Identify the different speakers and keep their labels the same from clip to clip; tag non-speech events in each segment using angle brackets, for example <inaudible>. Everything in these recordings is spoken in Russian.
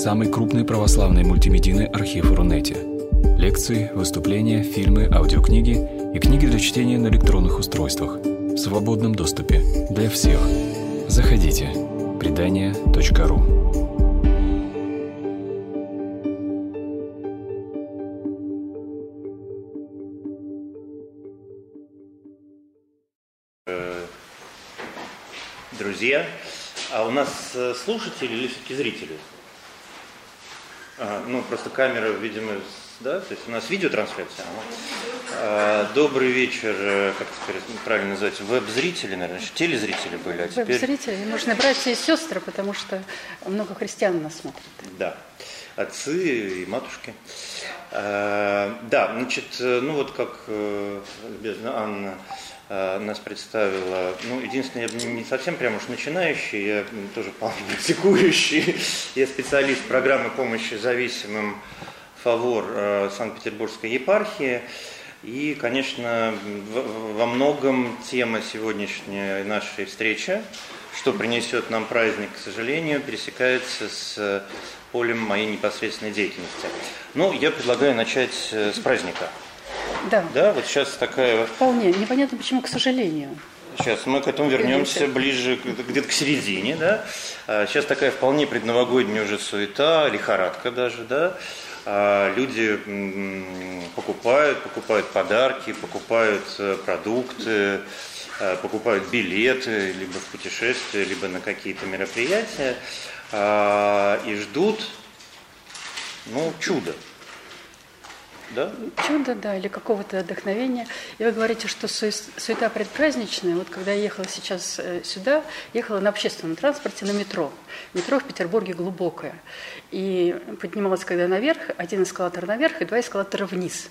Speaker 1: самый крупный православный мультимедийный архив Рунете. Лекции, выступления, фильмы, аудиокниги и книги для чтения на электронных устройствах в свободном доступе для всех. Заходите. Предания.ру
Speaker 2: Друзья, а у нас э, слушатели или все-таки зрители? А, ну, просто камера, видимо, да, то есть у нас видеотрансляция. А, добрый вечер, э, как теперь правильно называется, веб-зрители, наверное, телезрители были, а теперь...
Speaker 3: Веб-зрители, можно братья и сестры, потому что много христиан нас смотрят.
Speaker 2: Да, отцы и матушки. А, да, значит, э, ну вот как любезно Анна Э, нас представила. Ну, единственное, я не совсем прям уж начинающий, я тоже вполне <laughs> практикующий. Я специалист программы помощи зависимым «Фавор» э, Санкт-Петербургской епархии. И, конечно, во многом тема сегодняшней нашей встречи, что принесет нам праздник, к сожалению, пересекается с полем моей непосредственной деятельности. Ну, я предлагаю начать э, с праздника –
Speaker 3: да.
Speaker 2: Да, вот сейчас такая...
Speaker 3: Вполне. Непонятно, почему, к сожалению.
Speaker 2: Сейчас мы к этому вернемся ближе, где-то к середине, да. Сейчас а, такая вполне предновогодняя уже суета, лихорадка даже, да. А, люди покупают, покупают подарки, покупают э, продукты, э, покупают билеты либо в путешествия, либо на какие-то мероприятия а, и ждут, ну, чудо да?
Speaker 3: чуда, да, или какого-то вдохновения. И вы говорите, что суета предпраздничная. Вот когда я ехала сейчас э, сюда, ехала на общественном транспорте на метро. Метро в Петербурге глубокое. И поднималась когда наверх, один эскалатор наверх и два эскалатора вниз.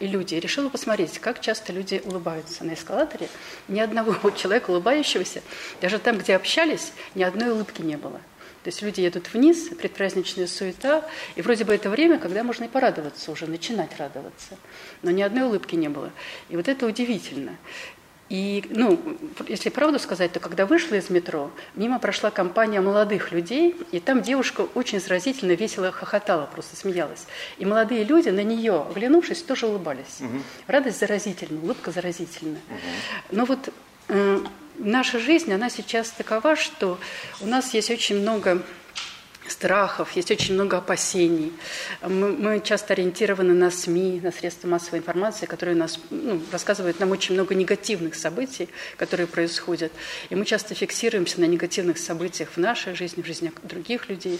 Speaker 3: И люди. И решила посмотреть, как часто люди улыбаются на эскалаторе. Ни одного <laughs> человека улыбающегося, даже там, где общались, ни одной улыбки не было. То есть люди едут вниз, предпраздничная суета, и вроде бы это время, когда можно и порадоваться уже, начинать радоваться. Но ни одной улыбки не было. И вот это удивительно. И, ну, если правду сказать, то когда вышла из метро, мимо прошла компания молодых людей, и там девушка очень заразительно весело хохотала, просто смеялась. И молодые люди, на нее оглянувшись, тоже улыбались. Угу. Радость заразительна, улыбка заразительна. Угу. Но вот э, наша жизнь, она сейчас такова, что у нас есть очень много страхов, есть очень много опасений. Мы, мы часто ориентированы на СМИ, на средства массовой информации, которые нас, ну, рассказывают нам очень много негативных событий, которые происходят. И мы часто фиксируемся на негативных событиях в нашей жизни, в жизни других людей.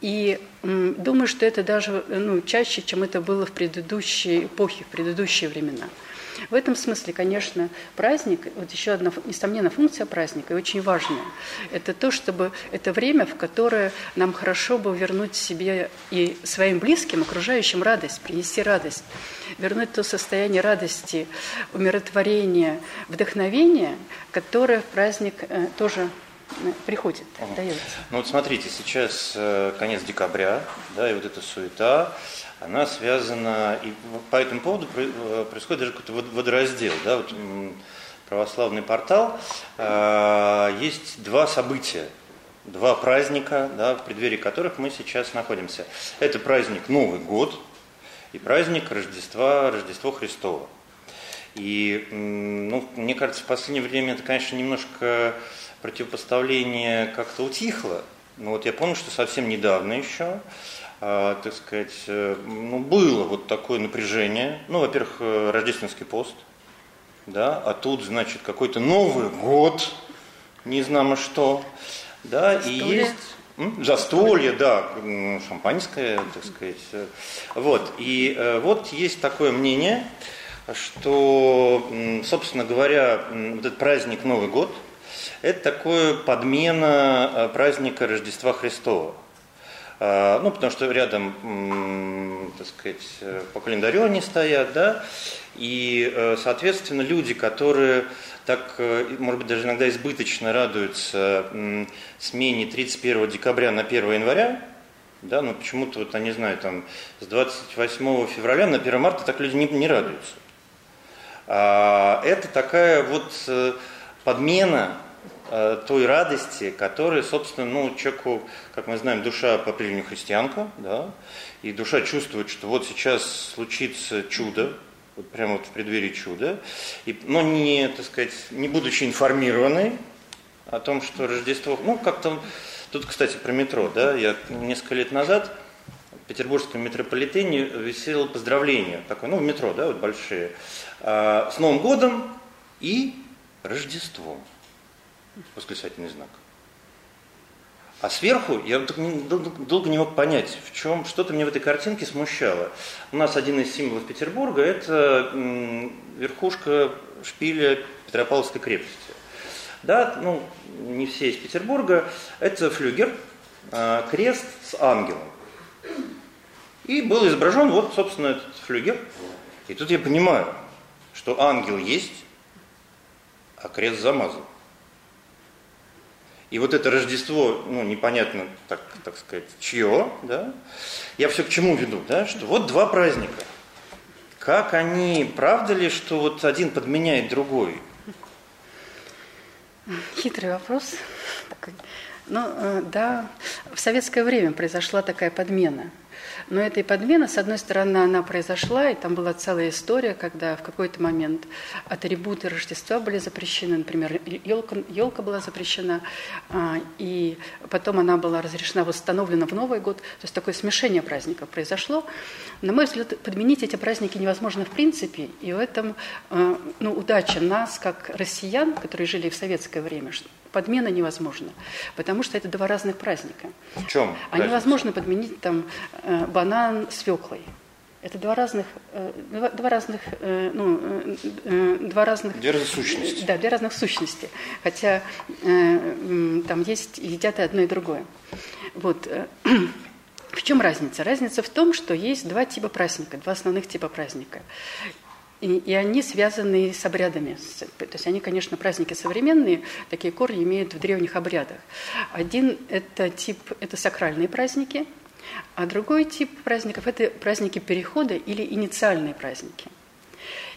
Speaker 3: И м, думаю, что это даже ну, чаще, чем это было в предыдущие эпохи, в предыдущие времена. В этом смысле, конечно, праздник, вот еще одна, несомненно, функция праздника, и очень важная, это то, чтобы это время, в которое нам хорошо бы вернуть себе и своим близким, окружающим радость, принести радость, вернуть то состояние радости, умиротворения, вдохновения, которое в праздник э, тоже э, приходит, дается.
Speaker 2: Ну вот смотрите, сейчас э, конец декабря, да, и вот эта суета, она связана, и по этому поводу э, происходит даже какой-то водораздел. Да? Вот, православный портал, э, есть два события, два праздника, да, в преддверии которых мы сейчас находимся. Это праздник Новый год и праздник Рождества, Рождество Христово. И, ну, мне кажется, в последнее время это, конечно, немножко противопоставление как-то утихло. Но вот я помню, что совсем недавно еще а, так сказать, э, ну, было вот такое напряжение. Ну, во-первых, э, рождественский пост, да, а тут, значит, какой-то Новый год, не знамо что, да, Застолье. и есть... М? Застолье, да, шампанское, так сказать. Вот, и э, вот есть такое мнение, что, собственно говоря, вот этот праздник Новый год, это такое подмена праздника Рождества Христова. А, ну, потому что рядом, так сказать, э, по календарю они стоят, да, и, э, соответственно, люди, которые так, э, может быть, даже иногда избыточно радуются смене 31 декабря на 1 января, да, но почему-то, вот, я не знаю, там, с 28 февраля на 1 марта так люди не, не радуются. А, это такая вот подмена э, той радости, которая, собственно, ну, человеку, как мы знаем, душа по-прежнему христианка, да, и душа чувствует, что вот сейчас случится чудо, вот прямо вот в преддверии чуда, и, но не, так сказать, не будучи информированной о том, что Рождество, ну, как-то, тут, кстати, про метро, да, я несколько лет назад в петербургском метрополитене висело поздравление, такое, ну, в метро, да, вот большие, а, с Новым годом и Рождеством. Восклицательный знак. А сверху я долго не мог понять, в чем что-то мне в этой картинке смущало. У нас один из символов Петербурга – это верхушка шпиля Петропавловской крепости. Да, ну, не все из Петербурга. Это флюгер, а, крест с ангелом. И был изображен вот, собственно, этот флюгер. И тут я понимаю, что ангел есть, а крест замазан. И вот это Рождество, ну, непонятно, так, так сказать, чье, да, я все к чему веду, да, что вот два праздника. Как они, правда ли, что вот один подменяет другой?
Speaker 3: Хитрый вопрос. Ну, э, да, в советское время произошла такая подмена – но эта подмена, с одной стороны, она произошла, и там была целая история, когда в какой-то момент атрибуты Рождества были запрещены, например, елка, елка была запрещена, а, и потом она была разрешена, восстановлена в Новый год. То есть такое смешение праздников произошло. На мой взгляд, подменить эти праздники невозможно в принципе, и в этом а, ну, удача нас, как россиян, которые жили в советское время, подмена невозможна, потому что это два разных праздника.
Speaker 2: В чем?
Speaker 3: А невозможно подменить там э, банан свеклой. Это два разных, э, два, два разных, э, ну, два разных...
Speaker 2: Две разных сущности.
Speaker 3: Да, две разных сущности. Хотя там есть, едят и одно, и другое. Вот. <clears throat> В чем разница? Разница в том, что есть два типа праздника, два основных типа праздника. И, и они связаны с обрядами. То есть они, конечно, праздники современные, такие корни имеют в древних обрядах. Один это тип, это сакральные праздники, а другой тип праздников – это праздники перехода или инициальные праздники.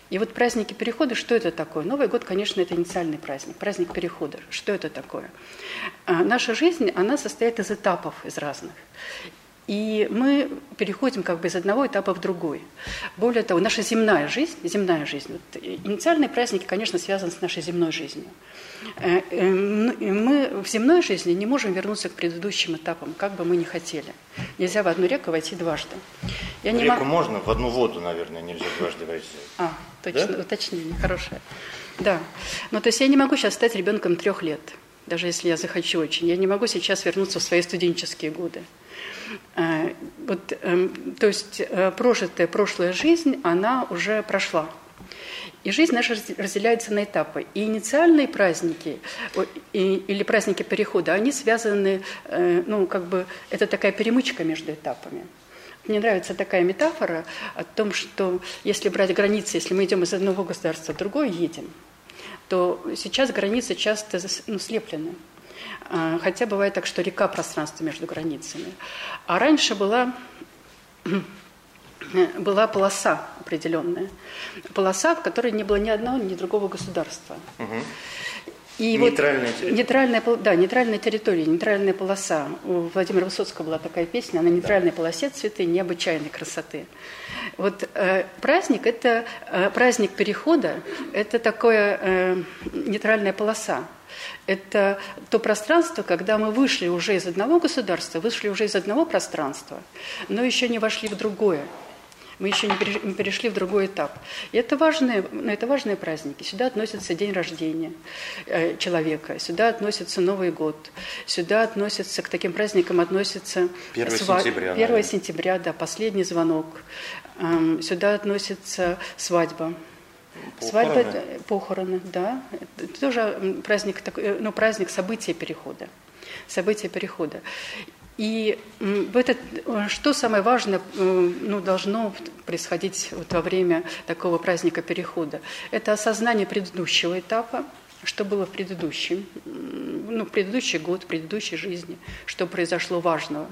Speaker 3: И вот праздники перехода, что это такое? Новый год, конечно, это инициальный праздник, праздник перехода. Что это такое? А наша жизнь, она состоит из этапов, из разных. И мы переходим как бы из одного этапа в другой. Более того, наша земная жизнь, земная жизнь, вот, инициальные праздники, конечно, связаны с нашей земной жизнью. Э, э, мы в земной жизни не можем вернуться к предыдущим этапам, как бы мы ни хотели. Нельзя в одну реку войти дважды.
Speaker 2: Я в не реку мог... можно, в одну воду, наверное, нельзя дважды войти.
Speaker 3: А, точно, да? уточнение, хорошее. Да. Ну, то есть я не могу сейчас стать ребенком трех лет, даже если я захочу очень. Я не могу сейчас вернуться в свои студенческие годы. Э, вот, эм, то есть э, прожитая прошлая жизнь, она уже прошла. И жизнь наша разделяется на этапы. И инициальные праздники или праздники перехода, они связаны, э, ну, как бы, это такая перемычка между этапами. Мне нравится такая метафора о том, что если брать границы, если мы идем из одного государства в другое едем, то сейчас границы часто ну, слеплены. А, хотя бывает так, что река пространство между границами. А раньше была <clears throat> была полоса определенная. Полоса, в которой не было ни одного, ни другого государства.
Speaker 2: Угу.
Speaker 3: И нейтральная вот территория. Нейтральная, да, нейтральная территория, нейтральная полоса. У Владимира Высоцкого была такая песня, на нейтральной полосе цветы необычайной красоты. Вот э, праздник – это э, праздник перехода, это такое э, нейтральная полоса. Это то пространство, когда мы вышли уже из одного государства, вышли уже из одного пространства, но еще не вошли в другое. Мы еще не перешли в другой этап. И это важные, ну, это важные праздники. Сюда относится день рождения э, человека, сюда относится Новый год, сюда относится, к таким праздникам относится...
Speaker 2: 1 сва... сентября.
Speaker 3: 1 наверное. сентября, да, последний звонок. Эм, сюда относится свадьба. Свадьба, э, похороны, да. Это тоже праздник, э, ну, праздник события перехода. События перехода. И в этот, что самое важное ну, должно происходить вот во время такого праздника перехода? Это осознание предыдущего этапа, что было в предыдущем, ну, предыдущий год, в предыдущей жизни, что произошло важного.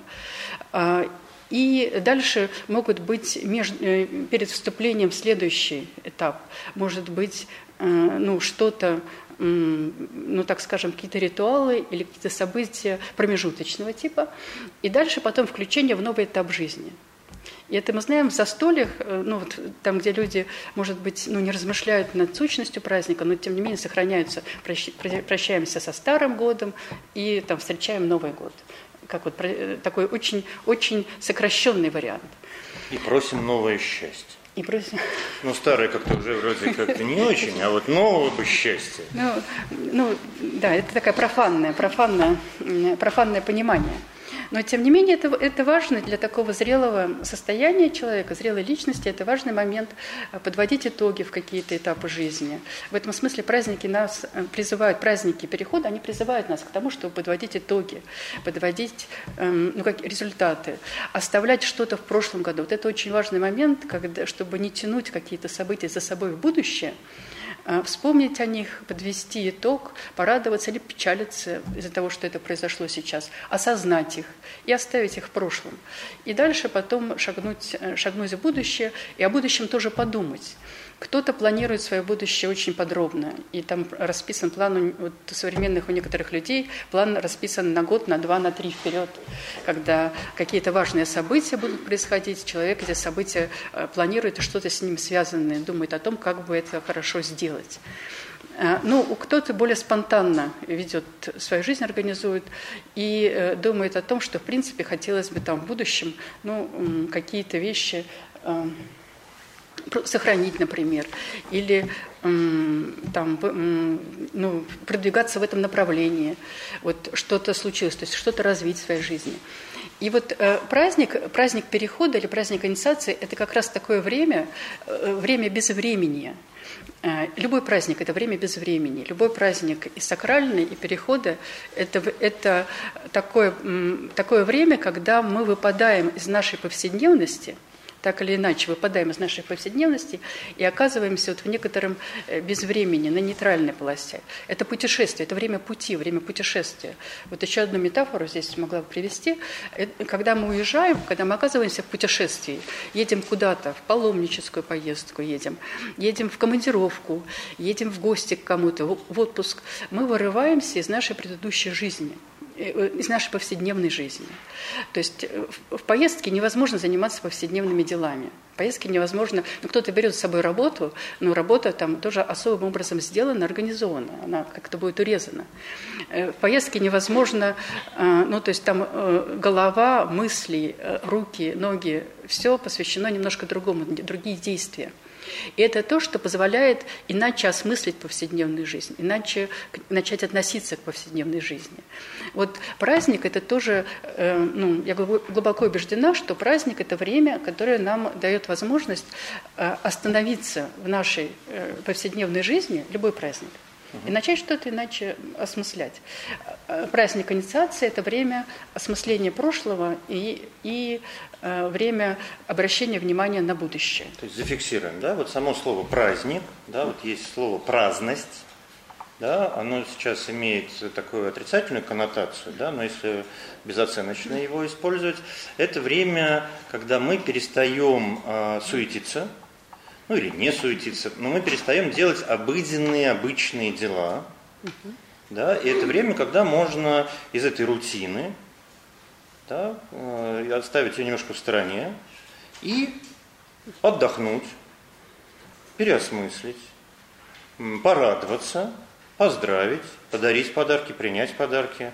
Speaker 3: И дальше могут быть между, э, перед вступлением в следующий этап, может быть э, ну, что-то ну так скажем, какие-то ритуалы или какие-то события промежуточного типа, и дальше потом включение в новый этап жизни. И это мы знаем в застольях, э, ну вот там, где люди, может быть, ну, не размышляют над сущностью праздника, но тем не менее сохраняются, прощаемся со Старым годом и там встречаем Новый год. Как вот э, такой очень, очень сокращенный вариант.
Speaker 2: И просим новое счастье.
Speaker 3: И просим...
Speaker 2: Ну, старое как-то уже вроде как-то не очень, а вот нового бы счастья.
Speaker 3: Ну, ну, да, это такое профанное, профанное, профанное понимание. Но, тем не менее, это, это важно для такого зрелого состояния человека, зрелой личности. Это важный момент э, подводить итоги в какие-то этапы жизни. В этом смысле праздники нас э, призывают, праздники перехода, они призывают нас к тому, чтобы подводить итоги, подводить эм, ну, как, результаты, оставлять что-то в прошлом году. Вот это очень важный момент, когда, чтобы не тянуть какие-то события за собой в будущее, вспомнить о них, подвести итог, порадоваться или печалиться из-за того, что это произошло сейчас, осознать их и оставить их в прошлом. И дальше потом шагнуть, э, шагнуть в будущее и о будущем тоже подумать. Кто-то планирует свое будущее очень подробно, и там расписан план у вот, современных у некоторых людей, план расписан на год, на два, на три вперед, когда какие-то важные события будут происходить, человек эти события э, планирует и что-то с ним связанное, думает о том, как бы это хорошо сделать. Э, ну, кто-то более спонтанно ведет свою жизнь, организует и э, думает о том, что, в принципе, хотелось бы там в будущем ну, какие-то вещи сохранить, например, или там, ну, продвигаться в этом направлении, вот что-то случилось, то есть что-то развить в своей жизни. И вот э, праздник, праздник перехода или праздник инициации – это как раз такое время, э, время без времени. Э, любой праздник – это время без времени. Любой праздник и сакральный, и перехода – это, это такое, такое время, когда мы выпадаем из нашей повседневности – так или иначе выпадаем из нашей повседневности и оказываемся вот в некотором э, безвремени, на нейтральной полосе. Это путешествие, это время пути, время путешествия. Вот еще одну метафору здесь могла бы привести. Когда мы уезжаем, когда мы оказываемся в путешествии, едем куда-то, в паломническую поездку едем, едем в командировку, едем в гости к кому-то, в отпуск, мы вырываемся из нашей предыдущей жизни – Э, из нашей повседневной жизни. То есть э, в поездке невозможно заниматься повседневными делами. В поездке невозможно, ну, кто-то берет с собой работу, но работа там тоже особым образом сделана, организована, она как-то будет урезана. Э, в поездке невозможно, ну то есть там голова, мысли, руки, ноги, все посвящено немножко другому, другие действия. И это то, что позволяет иначе осмыслить повседневную жизнь, иначе начать относиться к повседневной жизни. Вот праздник – это тоже, э, ну, я глубоко убеждена, что праздник – это время, которое нам дает возможность э, остановиться в нашей э, повседневной жизни, любой праздник – и начать что-то иначе осмыслять. Праздник инициации – это время осмысления прошлого и, и э, время обращения внимания на будущее.
Speaker 2: То есть зафиксируем, да, вот само слово «праздник», да, вот есть слово «праздность», да, оно сейчас имеет такую отрицательную коннотацию, да, но если безоценочно его использовать, это время, когда мы перестаем э, суетиться, ну или не суетиться, но мы перестаем делать обыденные, обычные дела. Угу. Да, и это время, когда можно из этой рутины да, э, отставить ее немножко в стороне и отдохнуть, переосмыслить, порадоваться, поздравить, подарить подарки, принять подарки.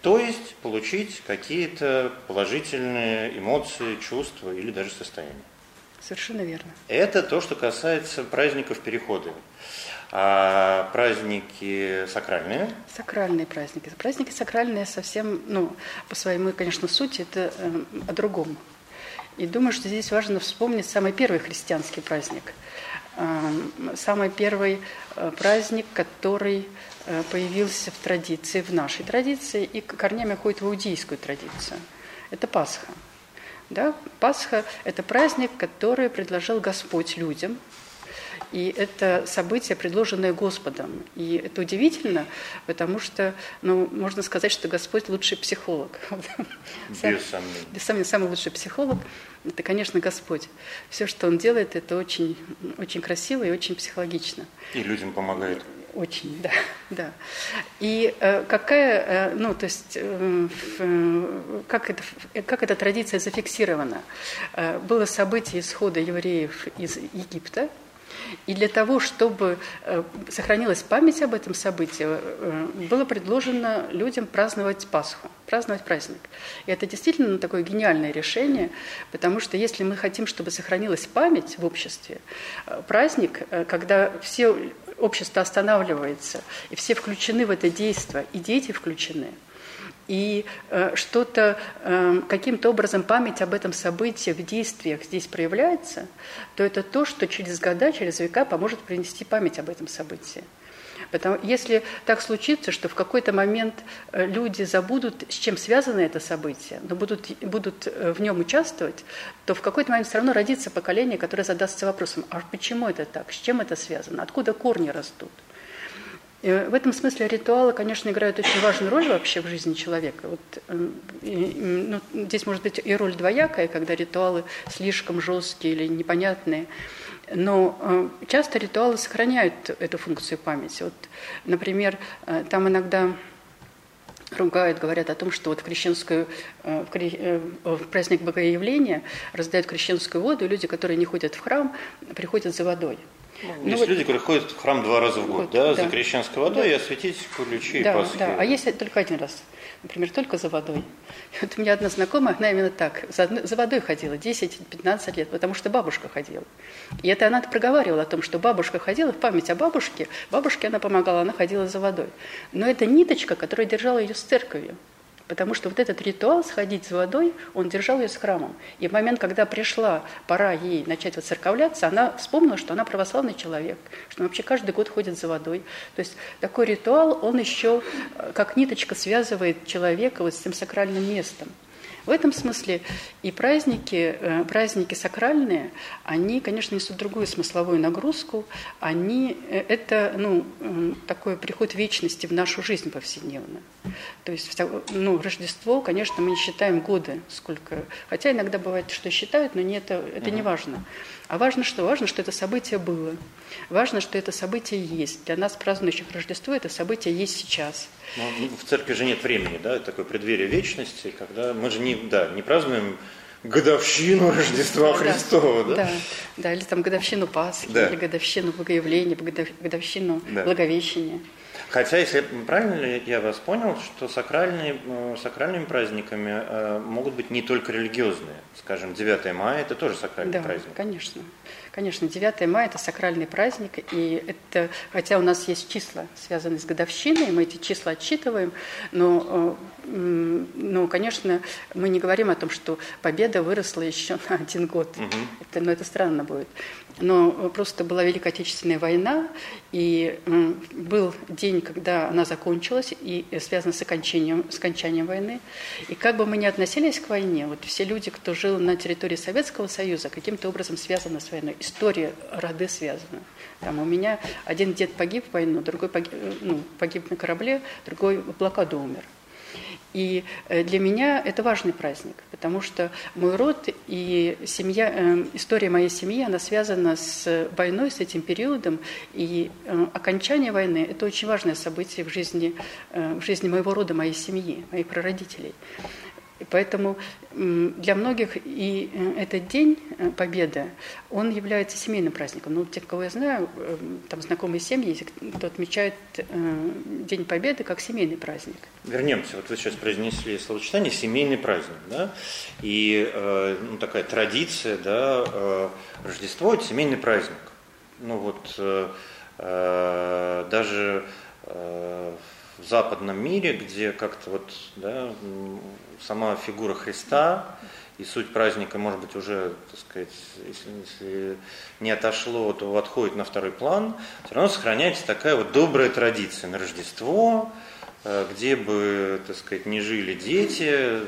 Speaker 2: То есть получить какие-то положительные эмоции, чувства или даже состояния.
Speaker 3: Совершенно верно.
Speaker 2: Это то, что касается праздников перехода. А праздники сакральные?
Speaker 3: Сакральные праздники. Праздники сакральные совсем, ну, по своему, конечно, сути, это э, о другом. И думаю, что здесь важно вспомнить самый первый христианский праздник. Э, самый первый э, праздник, который э, появился в традиции, в нашей традиции, и корнями ходит в иудейскую традицию. Это Пасха. Да? Пасха – это праздник, который предложил Господь людям, и это событие, предложенное Господом. И это удивительно, потому что, ну, можно сказать, что Господь лучший психолог. <laughs>
Speaker 2: Без сомнения.
Speaker 3: Без сомнения, самый лучший психолог – это, конечно, Господь. Все, что Он делает, это очень, очень красиво и очень психологично.
Speaker 2: И людям помогает.
Speaker 3: Очень, да, <laughs> да. И э, какая, э, ну, то есть, э, э, как, это, как эта традиция зафиксирована? Э, было событие исхода евреев из Египта, и для того, чтобы э, сохранилась память об этом событии, э, было предложено людям праздновать Пасху, праздновать праздник. И это действительно такое гениальное решение, потому что если мы хотим, чтобы сохранилась память в обществе, э, праздник, когда все общество останавливается, и все включены в это действие, и дети включены – и э, что-то, э, каким-то образом память об этом событии в действиях здесь проявляется, то это то, что через года, через века поможет принести память об этом событии. Потому, если так случится, что в какой-то момент э, люди забудут, с чем связано это событие, но будут, будут в нем участвовать, то в какой-то момент все равно родится поколение, которое задастся вопросом, а почему это так, с чем это связано, откуда корни растут. И в этом смысле ритуалы, конечно, играют очень важную роль вообще в жизни человека. Вот, ну, здесь может быть и роль двоякая, когда ритуалы слишком жесткие или непонятные. Но э, часто ритуалы сохраняют эту функцию памяти. Вот, например, э, там иногда ругают, говорят о том, что вот в, крещенскую, э, в, праздник Богоявления раздают крещенскую воду, и люди, которые не ходят в храм, приходят за водой.
Speaker 2: Ну, есть вот, люди, которые ходят в храм два раза в год, год да, да, за крещенской водой да. и осветить ключи
Speaker 3: да,
Speaker 2: и Пасхи.
Speaker 3: Да, а если только один раз, например, только за водой. Вот у меня одна знакомая, она именно так, за, за водой ходила 10-15 лет, потому что бабушка ходила. И это она проговаривала о том, что бабушка ходила, в память о бабушке, бабушке она помогала, она ходила за водой. Но это ниточка, которая держала ее с церковью. Потому что вот этот ритуал сходить за водой, он держал ее с храмом. И в момент, когда пришла пора ей начать воцерковляться, она вспомнила, что она православный человек, что вообще каждый год ходит за водой. То есть такой ритуал, он еще э, как ниточка связывает человека вот с тем сакральным местом. В этом смысле и праздники, э, праздники сакральные, они, конечно, несут другую смысловую нагрузку. Они, э, это ну, такой приход вечности в нашу жизнь повседневную. То есть ну, Рождество, конечно, мы не считаем годы, сколько. Хотя иногда бывает, что считают, но не это, это не важно. А важно что? Важно, что это событие было. Важно, что это событие есть. Для нас, празднующих Рождество, это событие есть сейчас.
Speaker 2: Но в церкви же нет времени, да, это такое преддверие вечности, когда мы же не, да, не празднуем годовщину Рождества Христова, да?
Speaker 3: Да, да, или там годовщину Пасхи, да. или годовщину Богоявления, годовщину да. Благовещения.
Speaker 2: Хотя, если правильно я вас понял, что сакральные, э, сакральными праздниками э, могут быть не только религиозные. Скажем, 9 мая – это тоже сакральный
Speaker 3: да,
Speaker 2: праздник.
Speaker 3: конечно. Конечно, 9 мая – это сакральный праздник, и это, хотя у нас есть числа, связанные с годовщиной, мы эти числа отчитываем, но, э, но конечно, мы не говорим о том, что победа выросла еще на один год. Угу. Это, ну, это странно будет. Но просто была Великая Отечественная война, и был день, когда она закончилась, и связано с окончанием, с окончанием войны. И как бы мы ни относились к войне, вот все люди, кто жил на территории Советского Союза, каким-то образом связаны с войной история роды связана. Там у меня один дед погиб в войну, другой погиб, ну, погиб на корабле, другой в блокаду умер. И э, для меня это важный праздник, потому что мой род и семья, э, история моей семьи, она связана с войной, с этим периодом. И э, окончание войны – это очень важное событие в жизни, в жизни моего рода, моей семьи, моих прародителей. И поэтому для многих и э, этот день э, Победы, он является семейным праздником. Ну, те, кого я знаю, э, там знакомые семьи, кто отмечает День Победы как семейный праздник.
Speaker 2: Вернемся, вот вы сейчас произнесли словосочетание «семейный праздник», да, и ну, такая традиция, да, Рождество – это семейный праздник. Ну вот даже в западном мире, где как-то вот да, сама фигура Христа и суть праздника, может быть, уже, так сказать, если, если не отошло, то отходит на второй план, все равно сохраняется такая вот добрая традиция на Рождество, э, где бы, так сказать, не жили дети,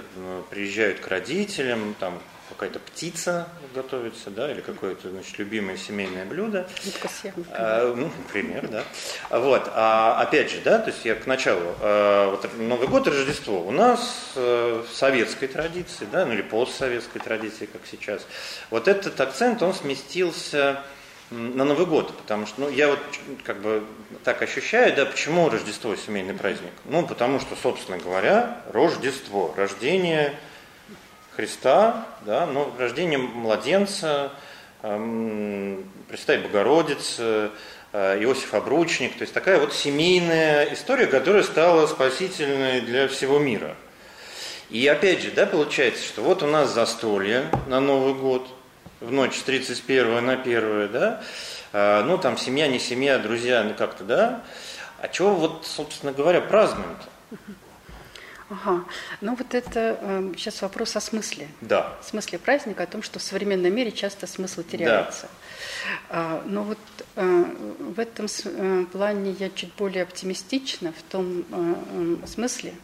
Speaker 2: приезжают к родителям, там какая-то птица готовится, да, или какое-то, значит, любимое семейное блюдо. А, ну, например, да. Вот, а опять же, да, то есть я к началу, а, вот Новый год Рождество у нас а, в советской традиции, да, ну или постсоветской традиции, как сейчас, вот этот акцент, он сместился на Новый год, потому что, ну, я вот как бы так ощущаю, да, почему Рождество семейный праздник? Ну, потому что, собственно говоря, Рождество, рождение Христа, да, ну, рождение младенца, эм, Пресвятая Богородица, э, Иосиф Обручник, то есть такая вот семейная история, которая стала спасительной для всего мира. И опять же, да, получается, что вот у нас застолье на Новый год, в ночь с 31 на 1, да, а, ну там семья, не семья, друзья, ну как-то, да, а чего вот, собственно говоря, празднуем-то?
Speaker 3: Ага. Ну вот это э, сейчас вопрос о смысле.
Speaker 2: Да.
Speaker 3: В смысле праздника, о том, что в современном мире часто смысл теряется. Да. А, но вот э, в этом э, плане я чуть более оптимистична в том э, э, смысле,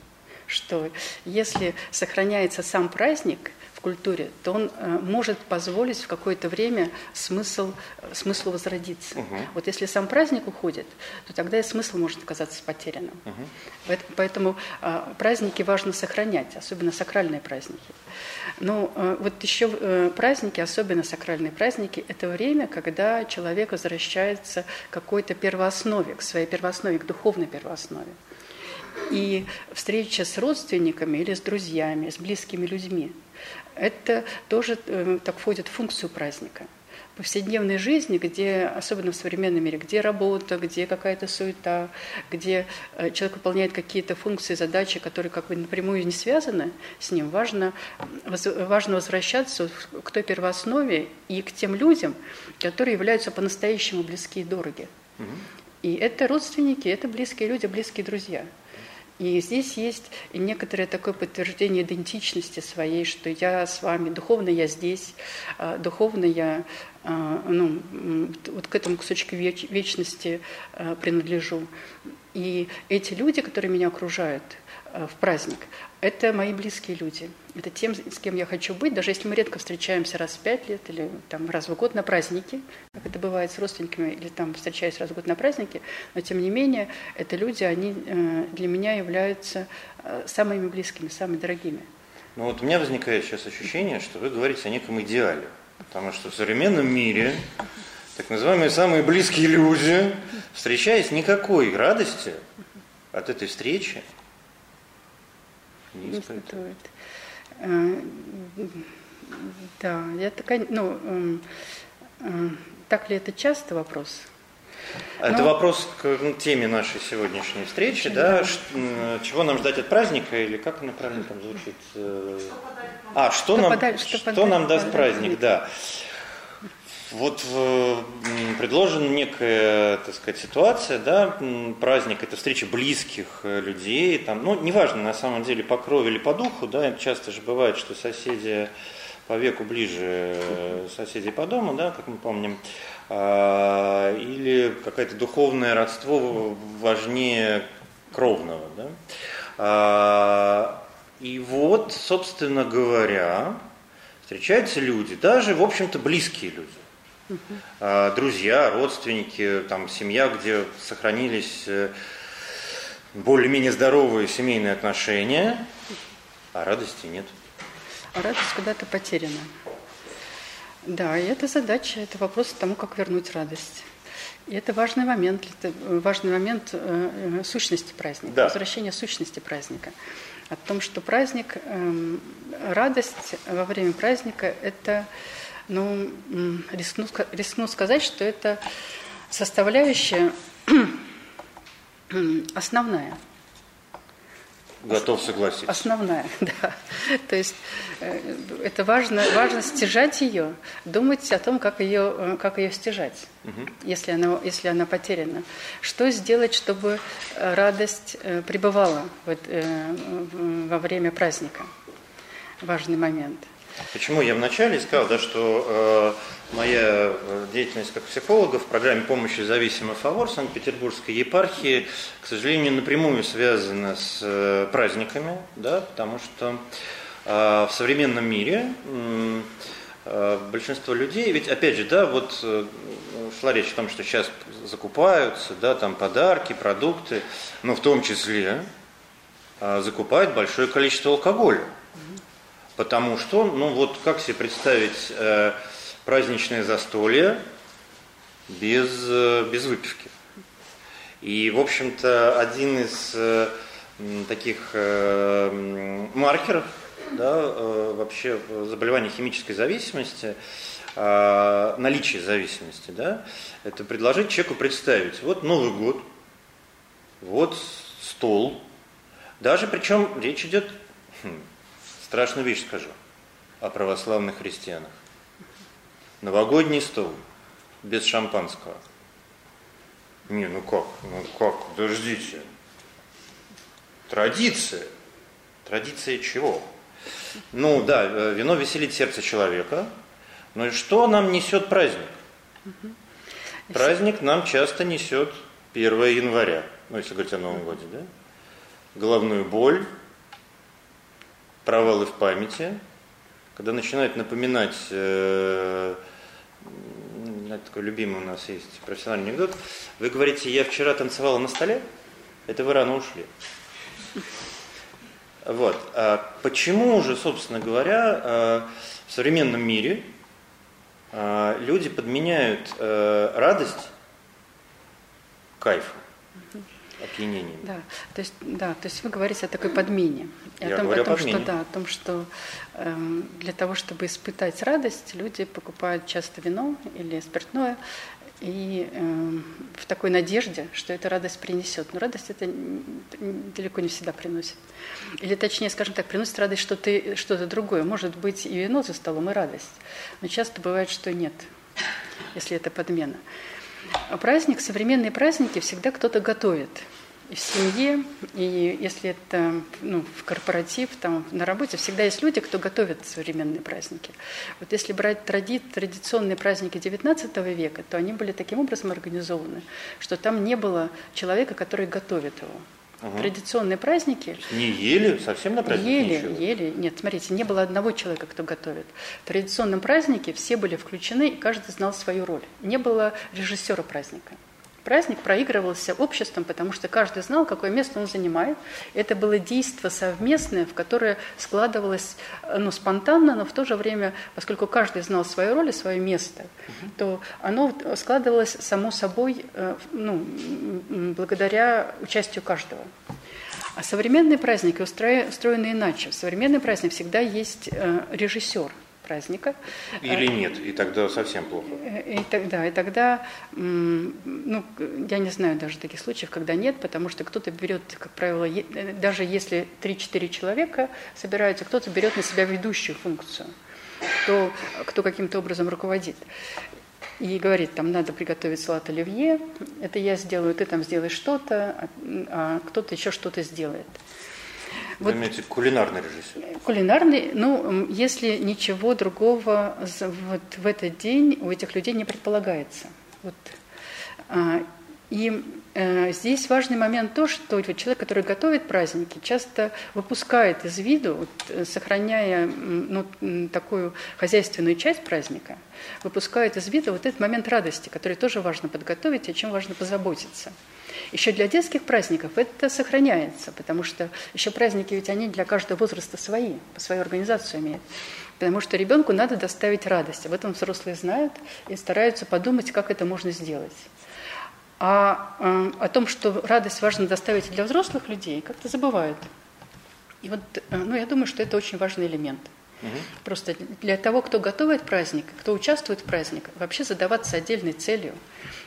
Speaker 3: что если сохраняется сам праздник, культуре, то он э, может позволить в какое-то время смысл, смыслу возродиться. Угу. Вот если сам праздник уходит, то тогда и смысл может оказаться потерянным. Угу. Поэтому э, праздники важно сохранять, особенно сакральные праздники. Но э, вот еще праздники, особенно сакральные праздники, это время, когда человек возвращается к какой-то первооснове, к своей первооснове, к духовной первооснове. И встреча с родственниками или с друзьями, с близкими людьми – это тоже э, так входит в функцию праздника. Повседневной жизни, где, особенно в современном мире, где работа, где какая-то суета, где э, человек выполняет какие-то функции, задачи, которые как бы напрямую не связаны с ним, важно, важно возвращаться к той первооснове и к тем людям, которые являются по-настоящему близкие и дороги. И это родственники, это близкие люди, близкие друзья – и здесь есть некоторое такое подтверждение идентичности своей, что я с вами, духовно я здесь, а, духовно я а, ну, вот к этому кусочку веч, вечности а, принадлежу. И эти люди, которые меня окружают в праздник, это мои близкие люди. Это тем, с кем я хочу быть, даже если мы редко встречаемся раз в пять лет или там, раз в год на праздники, как это бывает с родственниками, или там встречаюсь раз в год на праздники, но тем не менее, это люди, они э, для меня являются э, самыми близкими, самыми дорогими.
Speaker 2: Ну вот у меня возникает сейчас ощущение, что вы говорите о неком идеале, потому что в современном мире так называемые самые близкие люди, встречаясь, никакой радости от этой встречи
Speaker 3: не испытывает. Э, да, я такая, ну, эм, э, так ли это часто вопрос?
Speaker 2: Это Но... вопрос к ну, теме нашей сегодняшней встречи, да? да? Чего нам ждать от праздника, или как она правильно там звучит? Э, а, что, что, нам, подарит, что, что нам даст праздник, да. Вот предложена некая, так сказать, ситуация, да, праздник – это встреча близких э, людей, там, ну, неважно, на самом деле, по крови или по духу, да, часто же бывает, что соседи по веку ближе э, соседей по дому, да, как мы помним, а, или какое-то духовное родство важнее кровного, да. А, и вот, собственно говоря, встречаются люди, даже, в общем-то, близкие люди друзья, родственники, там, семья, где сохранились э, более-менее здоровые семейные отношения, а радости нет.
Speaker 3: А радость куда-то потеряна. Да, и это задача, это вопрос тому, как вернуть радость. И это важный момент, это важный момент э, э, сущности праздника, да. возвращения сущности праздника. О том, что праздник, э, радость во время праздника – это ну, рискну, рискну сказать, что это составляющая <clears throat> основная.
Speaker 2: Готов согласиться.
Speaker 3: Основная, <laughs> да. То есть э, это важно, важно стяжать ее, думать о том, как ее, э, как ее стяжать, угу. если, она, если она потеряна. Что сделать, чтобы радость э, пребывала вот, во время праздника? Важный момент.
Speaker 2: Почему я вначале сказал, да, что э, моя э, деятельность как психолога в программе помощи зависимым фавор Санкт-Петербургской епархии, к сожалению, напрямую связана с э, праздниками, да, потому что э, в современном мире э, большинство людей, ведь опять же, да, вот э, шла речь о том, что сейчас закупаются, да, там подарки, продукты, но в том числе э, закупают большое количество алкоголя. Потому что, ну вот как себе представить э, праздничное застолье, без, э, без выпивки. И, в общем-то, один из э, таких э, маркеров да, э, вообще заболевания химической зависимости, э, наличие зависимости, да, это предложить человеку представить, вот Новый год, вот стол, даже причем речь идет, хм, страшную вещь скажу, о православных христианах. Новогодний стол без шампанского. Не, ну как, ну как, подождите. Традиция. Традиция чего? Ну да, э, вино веселит сердце человека. Но и что нам несет праздник? Праздник нам часто несет 1 января, ну если говорить о Новом Годе, да? Головную боль, провалы в памяти, когда начинают напоминать, э, такой любимый у нас есть профессиональный анекдот, вы говорите, я вчера танцевала на столе, это вы рано ушли. Вот. А почему же, собственно говоря, э, в современном мире э, люди подменяют э, радость кайфом? Опьянением.
Speaker 3: Да, то есть, да, то есть вы говорите о такой подмене.
Speaker 2: Я
Speaker 3: о том,
Speaker 2: говорю
Speaker 3: о том
Speaker 2: о подмене.
Speaker 3: что да, о том, что эм, для того, чтобы испытать радость, люди покупают часто вино или спиртное и эм, в такой надежде, что эта радость принесет. Но радость это далеко не всегда приносит. Или точнее, скажем так, приносит радость что-то что другое. Может быть и вино за столом, и радость. Но часто бывает, что нет, если это подмена. Праздник, современные праздники всегда кто-то готовит. И в семье, и если это ну, в корпоратив, там, на работе, всегда есть люди, кто готовит современные праздники. Вот если брать тради, традиционные праздники XIX века, то они были таким образом организованы, что там не было человека, который готовит его. Угу. Традиционные праздники...
Speaker 2: Не ели? Совсем на праздник
Speaker 3: Ели,
Speaker 2: ничего?
Speaker 3: ели. Нет, смотрите, не было одного человека, кто готовит. В традиционном празднике все были включены, и каждый знал свою роль. Не было режиссера праздника. Праздник проигрывался обществом, потому что каждый знал, какое место он занимает. Это было действие совместное, в которое складывалось ну, спонтанно, но в то же время, поскольку каждый знал свою роль и свое место, угу. то оно складывалось само собой э, ну, благодаря участию каждого. А современные праздники устроены иначе. В современный праздник всегда есть э, режиссер – праздника.
Speaker 2: Или нет, и тогда совсем плохо.
Speaker 3: Э, и тогда, и тогда, ну, я не знаю даже таких случаев, когда нет, потому что кто-то берет, как правило, э, даже если 3-4 человека собираются, кто-то берет на себя ведущую функцию, кто, кто каким-то образом руководит. И говорит, там надо приготовить салат оливье, это я сделаю, ты там сделаешь что-то, а, а кто-то еще что-то сделает.
Speaker 2: Вы вот, имеете кулинарный режиссер?
Speaker 3: Кулинарный, ну, если ничего другого вот в этот день у этих людей не предполагается. Вот. А, и здесь важный момент то, что человек, который готовит праздники, часто выпускает из виду, э, сохраняя ну, такую хозяйственную часть праздника, выпускает из виду вот этот момент радости, который тоже важно подготовить о чем важно позаботиться. Еще для детских праздников это сохраняется, потому что еще праздники ведь они для каждого возраста свои, по свою организацию имеют. Потому что ребенку надо доставить радость. Об этом взрослые знают и стараются подумать, как это можно сделать. А э, о том, что радость важно доставить для взрослых людей, как-то забывают. И вот, э, ну, я думаю, что это очень важный элемент. Угу. Просто для того, кто готовит праздник, кто участвует в празднике, вообще задаваться отдельной целью –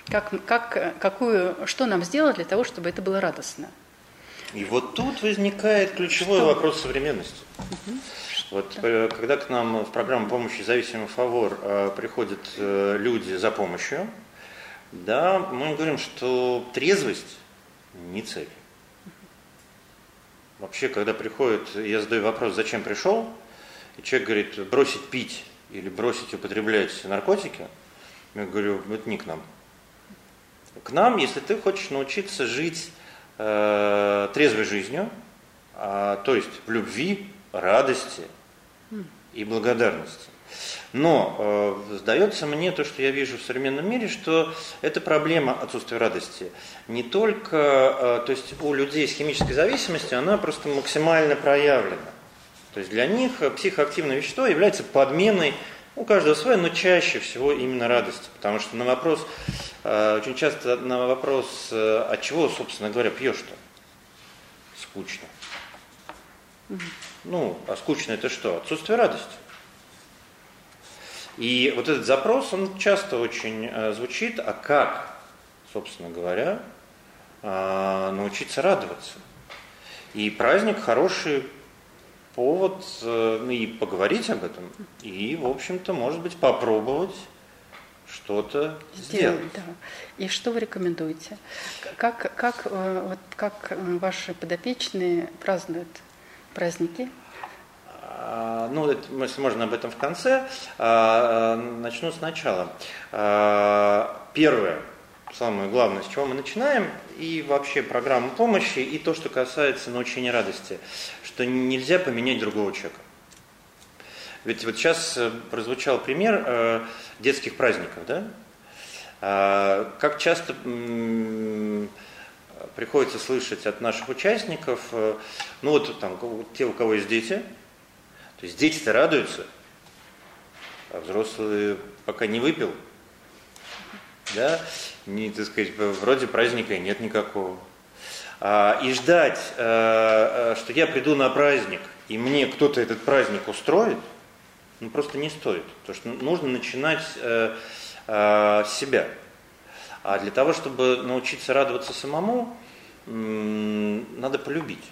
Speaker 3: как, как, какую, что нам сделать для того, чтобы это было радостно.
Speaker 2: И вот тут возникает ключевой что? вопрос современности. Угу. Вот да. Э, когда к нам в программу помощи зависимый фавор э, приходят э, люди за помощью, да, мы говорим, что трезвость не цель. Вообще, когда приходит, я задаю вопрос, зачем пришел, и человек говорит, бросить пить или бросить употреблять наркотики, я говорю, это не к нам к нам, если ты хочешь научиться жить э, трезвой жизнью, э, то есть в любви, радости и благодарности. Но э, сдается мне то, что я вижу в современном мире, что эта проблема отсутствия радости не только, э, то есть у людей с химической зависимостью, она просто максимально проявлена. То есть для них психоактивное вещество является подменой у каждого свое, но чаще всего именно радости. Потому что на вопрос, очень часто на вопрос, от чего, собственно говоря, пьешь-то? Скучно. Ну, а скучно это что? Отсутствие радости. И вот этот запрос, он часто очень звучит, а как, собственно говоря, научиться радоваться? И праздник хороший повод э, ну, и поговорить об этом, и, в общем-то, может быть, попробовать что-то сделать. сделать. Да.
Speaker 3: И что вы рекомендуете? Как, как, э, вот, как э, ваши подопечные празднуют праздники?
Speaker 2: А, ну, если можно об этом в конце, а, начну сначала. А, первое – самое главное, с чего мы начинаем, и вообще программа помощи, и то, что касается научения радости, что нельзя поменять другого человека. Ведь вот сейчас э, прозвучал пример э, детских праздников, да? А, как часто приходится слышать от наших участников, э, ну вот там те, у кого есть дети, то есть дети-то радуются, а взрослые пока не выпил, да, не, так сказать, вроде праздника нет никакого. А, и ждать, а, что я приду на праздник, и мне кто-то этот праздник устроит, ну просто не стоит. Потому что нужно начинать а, а, с себя. А для того, чтобы научиться радоваться самому, надо полюбить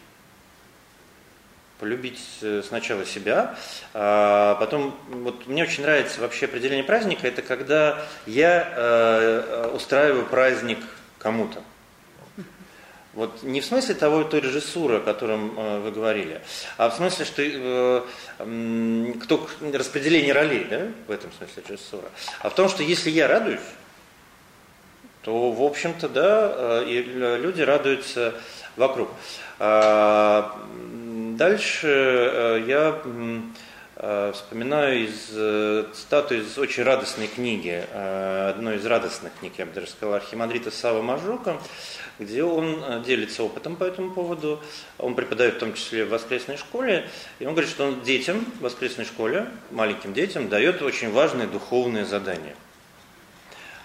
Speaker 2: полюбить э, сначала себя, а потом, вот мне очень нравится вообще определение праздника, это когда я э, устраиваю праздник кому-то. Вот не в смысле того, той режиссуры, о котором э, вы говорили, а в смысле, что э, э, кто, распределение ролей, да, в этом смысле режиссура. А в том, что если я радуюсь, то, в общем-то, да, э, и люди радуются вокруг. А, Дальше э, я э, вспоминаю из э, цитату из очень радостной книги, одной из радостных книг, я бы даже сказал, Архимандрита Сава Мажука, где он делится опытом по этому поводу. Он преподает в том числе в воскресной школе, и он говорит, что он детям в воскресной школе, маленьким детям, дает очень важные духовные задания.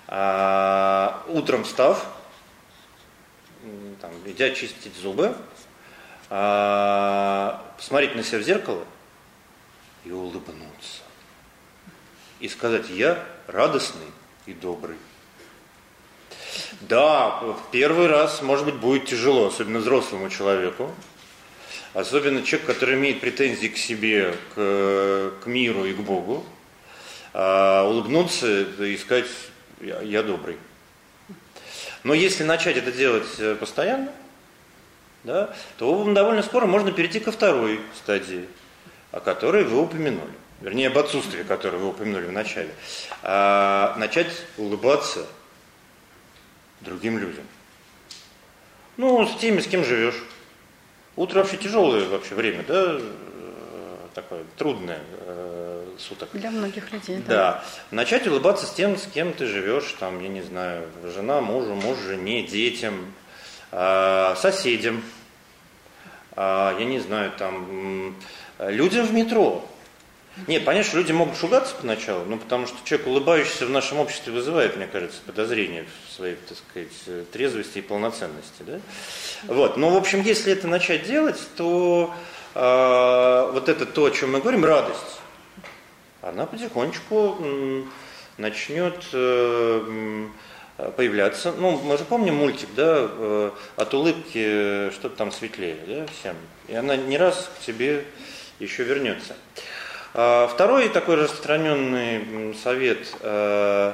Speaker 2: А, утром встав, там, идя чистить зубы, посмотреть на себя в зеркало и улыбнуться. И сказать, я радостный и добрый. Да, в первый раз, может быть, будет тяжело, особенно взрослому человеку. Особенно человек, который имеет претензии к себе, к, к миру и к Богу. А, улыбнуться и сказать, я, я добрый. Но если начать это делать э, постоянно, да, то довольно скоро можно перейти ко второй стадии, о которой вы упомянули. Вернее, об отсутствии, которое вы упомянули в начале. А, начать улыбаться другим людям. Ну, с теми, с кем живешь. Утро вообще тяжелое вообще время, да, такое трудное э, суток.
Speaker 3: Для многих людей,
Speaker 2: да. Да. Начать улыбаться с тем, с кем ты живешь, там, я не знаю, жена, мужу, муж, жене, детям, э, соседям, я не знаю, там, людям в метро. Нет, понятно, что люди могут шугаться поначалу, но потому что человек, улыбающийся в нашем обществе, вызывает, мне кажется, подозрение в своей, так сказать, трезвости и полноценности. Да? Вот. Но, в общем, если это начать делать, то э, вот это то, о чем мы говорим, радость, она потихонечку начнет э, Э, появляться. Ну, мы же помним мультик, да, э, от улыбки что-то там светлее, да, всем. И она не раз к тебе еще вернется. А второй такой распространенный совет, э,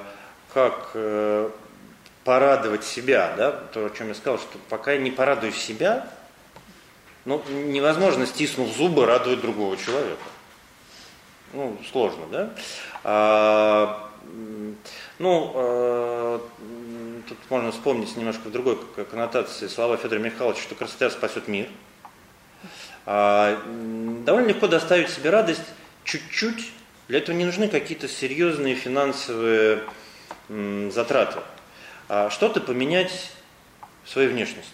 Speaker 2: как порадовать себя, да, то, о чем я сказал, что пока я не порадую себя, ну, невозможно, стиснув зубы, радовать другого человека. Ну, сложно, да? Ну, э, тут можно вспомнить немножко в другой коннотации слова Федора Михайловича, что красота спасет мир. А, довольно легко доставить себе радость чуть-чуть. Для этого не нужны какие-то серьезные финансовые м, затраты. А что-то поменять в своей внешности.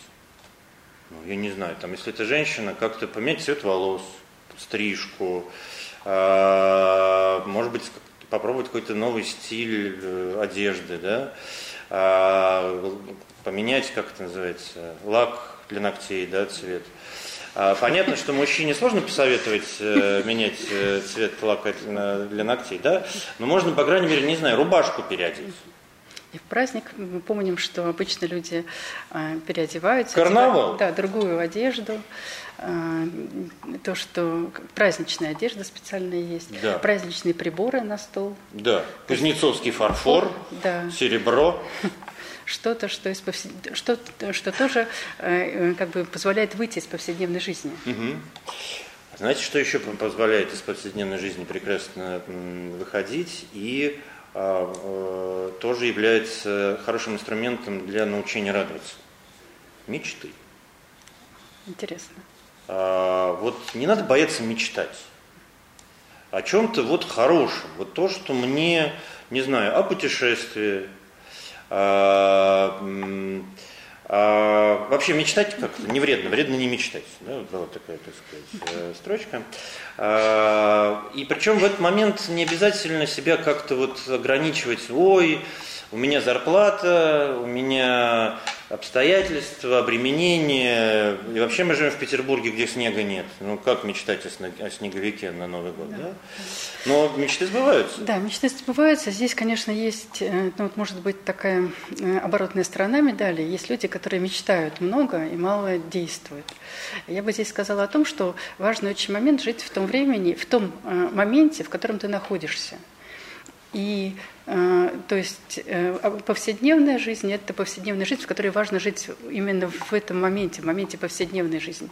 Speaker 2: Ну, я не знаю, там, если это женщина, как-то поменять цвет волос, стрижку, а, может быть, попробовать какой-то новый стиль э, одежды, да, а, поменять, как это называется, лак для ногтей, да, цвет. А, понятно, что мужчине сложно посоветовать э, менять э, цвет лака для ногтей, да, но можно, по крайней мере, не знаю, рубашку переодеть.
Speaker 3: И в праздник мы помним, что обычно люди э, переодеваются.
Speaker 2: Карнавал?
Speaker 3: Да, другую одежду. Э, то, что праздничная одежда специальная есть.
Speaker 2: Да.
Speaker 3: Праздничные приборы на стол.
Speaker 2: Да. Кузнецовский фарфор,
Speaker 3: да.
Speaker 2: серебро.
Speaker 3: Что-то, что, из повсед... что, что тоже э, как бы позволяет выйти из повседневной жизни.
Speaker 2: Угу. Знаете, что еще позволяет из повседневной жизни прекрасно выходить и а, э, тоже является хорошим инструментом для научения радоваться. Мечты.
Speaker 3: Интересно.
Speaker 2: А, вот не надо бояться мечтать. О чем-то вот хорошем. Вот то, что мне, не знаю, о путешествии, а, вообще мечтать как-то не вредно, вредно не мечтать. Да, вот была такая, так сказать, э, строчка. А, и причем в этот момент не обязательно себя как-то вот ограничивать, ой, у меня зарплата, у меня обстоятельства, обременения. И вообще мы живем в Петербурге, где снега нет. Ну как мечтать о снеговике на Новый год, да? да? Но мечты сбываются.
Speaker 3: Да, мечты сбываются. Здесь, конечно, есть, э, ну, вот может быть такая э, оборотная сторона медали. Есть люди, которые мечтают много и мало действуют. Я бы здесь сказала о том, что важный очень момент жить в том времени, в том э, моменте, в котором ты находишься. И то есть э, а повседневная жизнь – это повседневная жизнь, в которой важно жить именно в этом моменте, в моменте повседневной жизни.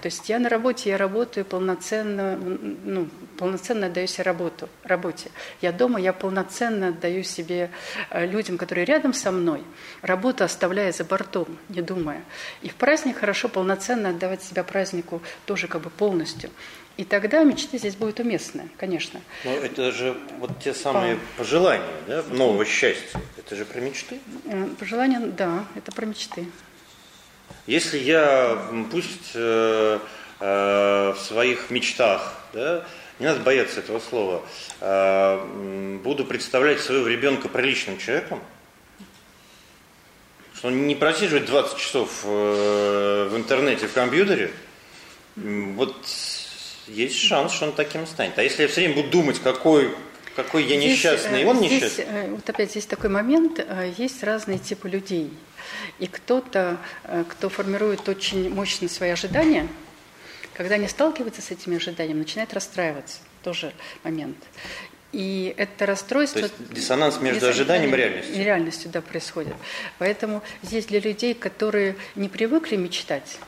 Speaker 3: То есть я на работе, я работаю полноценно, ну, полноценно отдаю себе работу, работе. Я дома, я полноценно отдаю себе э, людям, которые рядом со мной, работу оставляя за бортом, не думая. И в праздник хорошо полноценно отдавать себя празднику тоже как бы полностью. И тогда мечты здесь будут уместны, конечно.
Speaker 2: Но это же вот те самые По... пожелания, да, нового счастья. Это же про мечты?
Speaker 3: Э, пожелания, да, это про мечты.
Speaker 2: Если я, пусть э, э, в своих мечтах, да, не надо бояться этого слова, э, буду представлять своего ребенка приличным человеком, что он не просиживает 20 часов э, в интернете, в компьютере, вот есть шанс, что он таким станет. А если я все время буду думать, какой, какой я несчастный, здесь, он
Speaker 3: здесь,
Speaker 2: несчастный.
Speaker 3: Э, вот опять здесь такой момент, э, есть разные типы людей. И кто-то, э, кто формирует очень мощно свои ожидания, когда они сталкиваются с этими ожиданиями, начинает расстраиваться. Тоже момент. И это расстройство... То
Speaker 2: есть диссонанс между ожиданием и реальностью.
Speaker 3: И реальностью, да, происходит. Поэтому здесь для людей, которые не привыкли мечтать,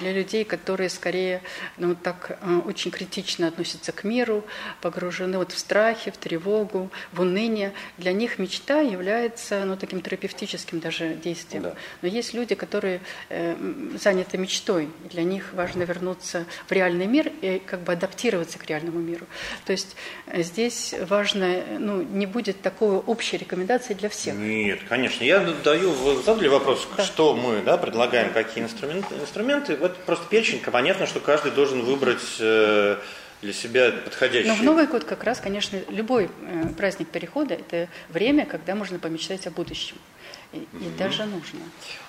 Speaker 3: для людей, которые скорее ну, так э, очень критично относятся к миру, погружены вот в страхи, в тревогу, в уныние. Для них мечта является ну, таким терапевтическим даже действием. Да. Но есть люди, которые э, заняты мечтой. Для них важно вернуться в реальный мир и как бы адаптироваться к реальному миру. То есть э, здесь важно, ну, не будет такой общей рекомендации для всех.
Speaker 2: Нет, конечно. Я даю, задали вопрос, да. что мы да, предлагаем, какие инструменты, инструменты вот просто перечень, понятно, что каждый должен выбрать э, для себя подходящий.
Speaker 3: Но в Новый год как раз, конечно, любой э, праздник Перехода – это время, когда можно помечтать о будущем. И, и даже нужно.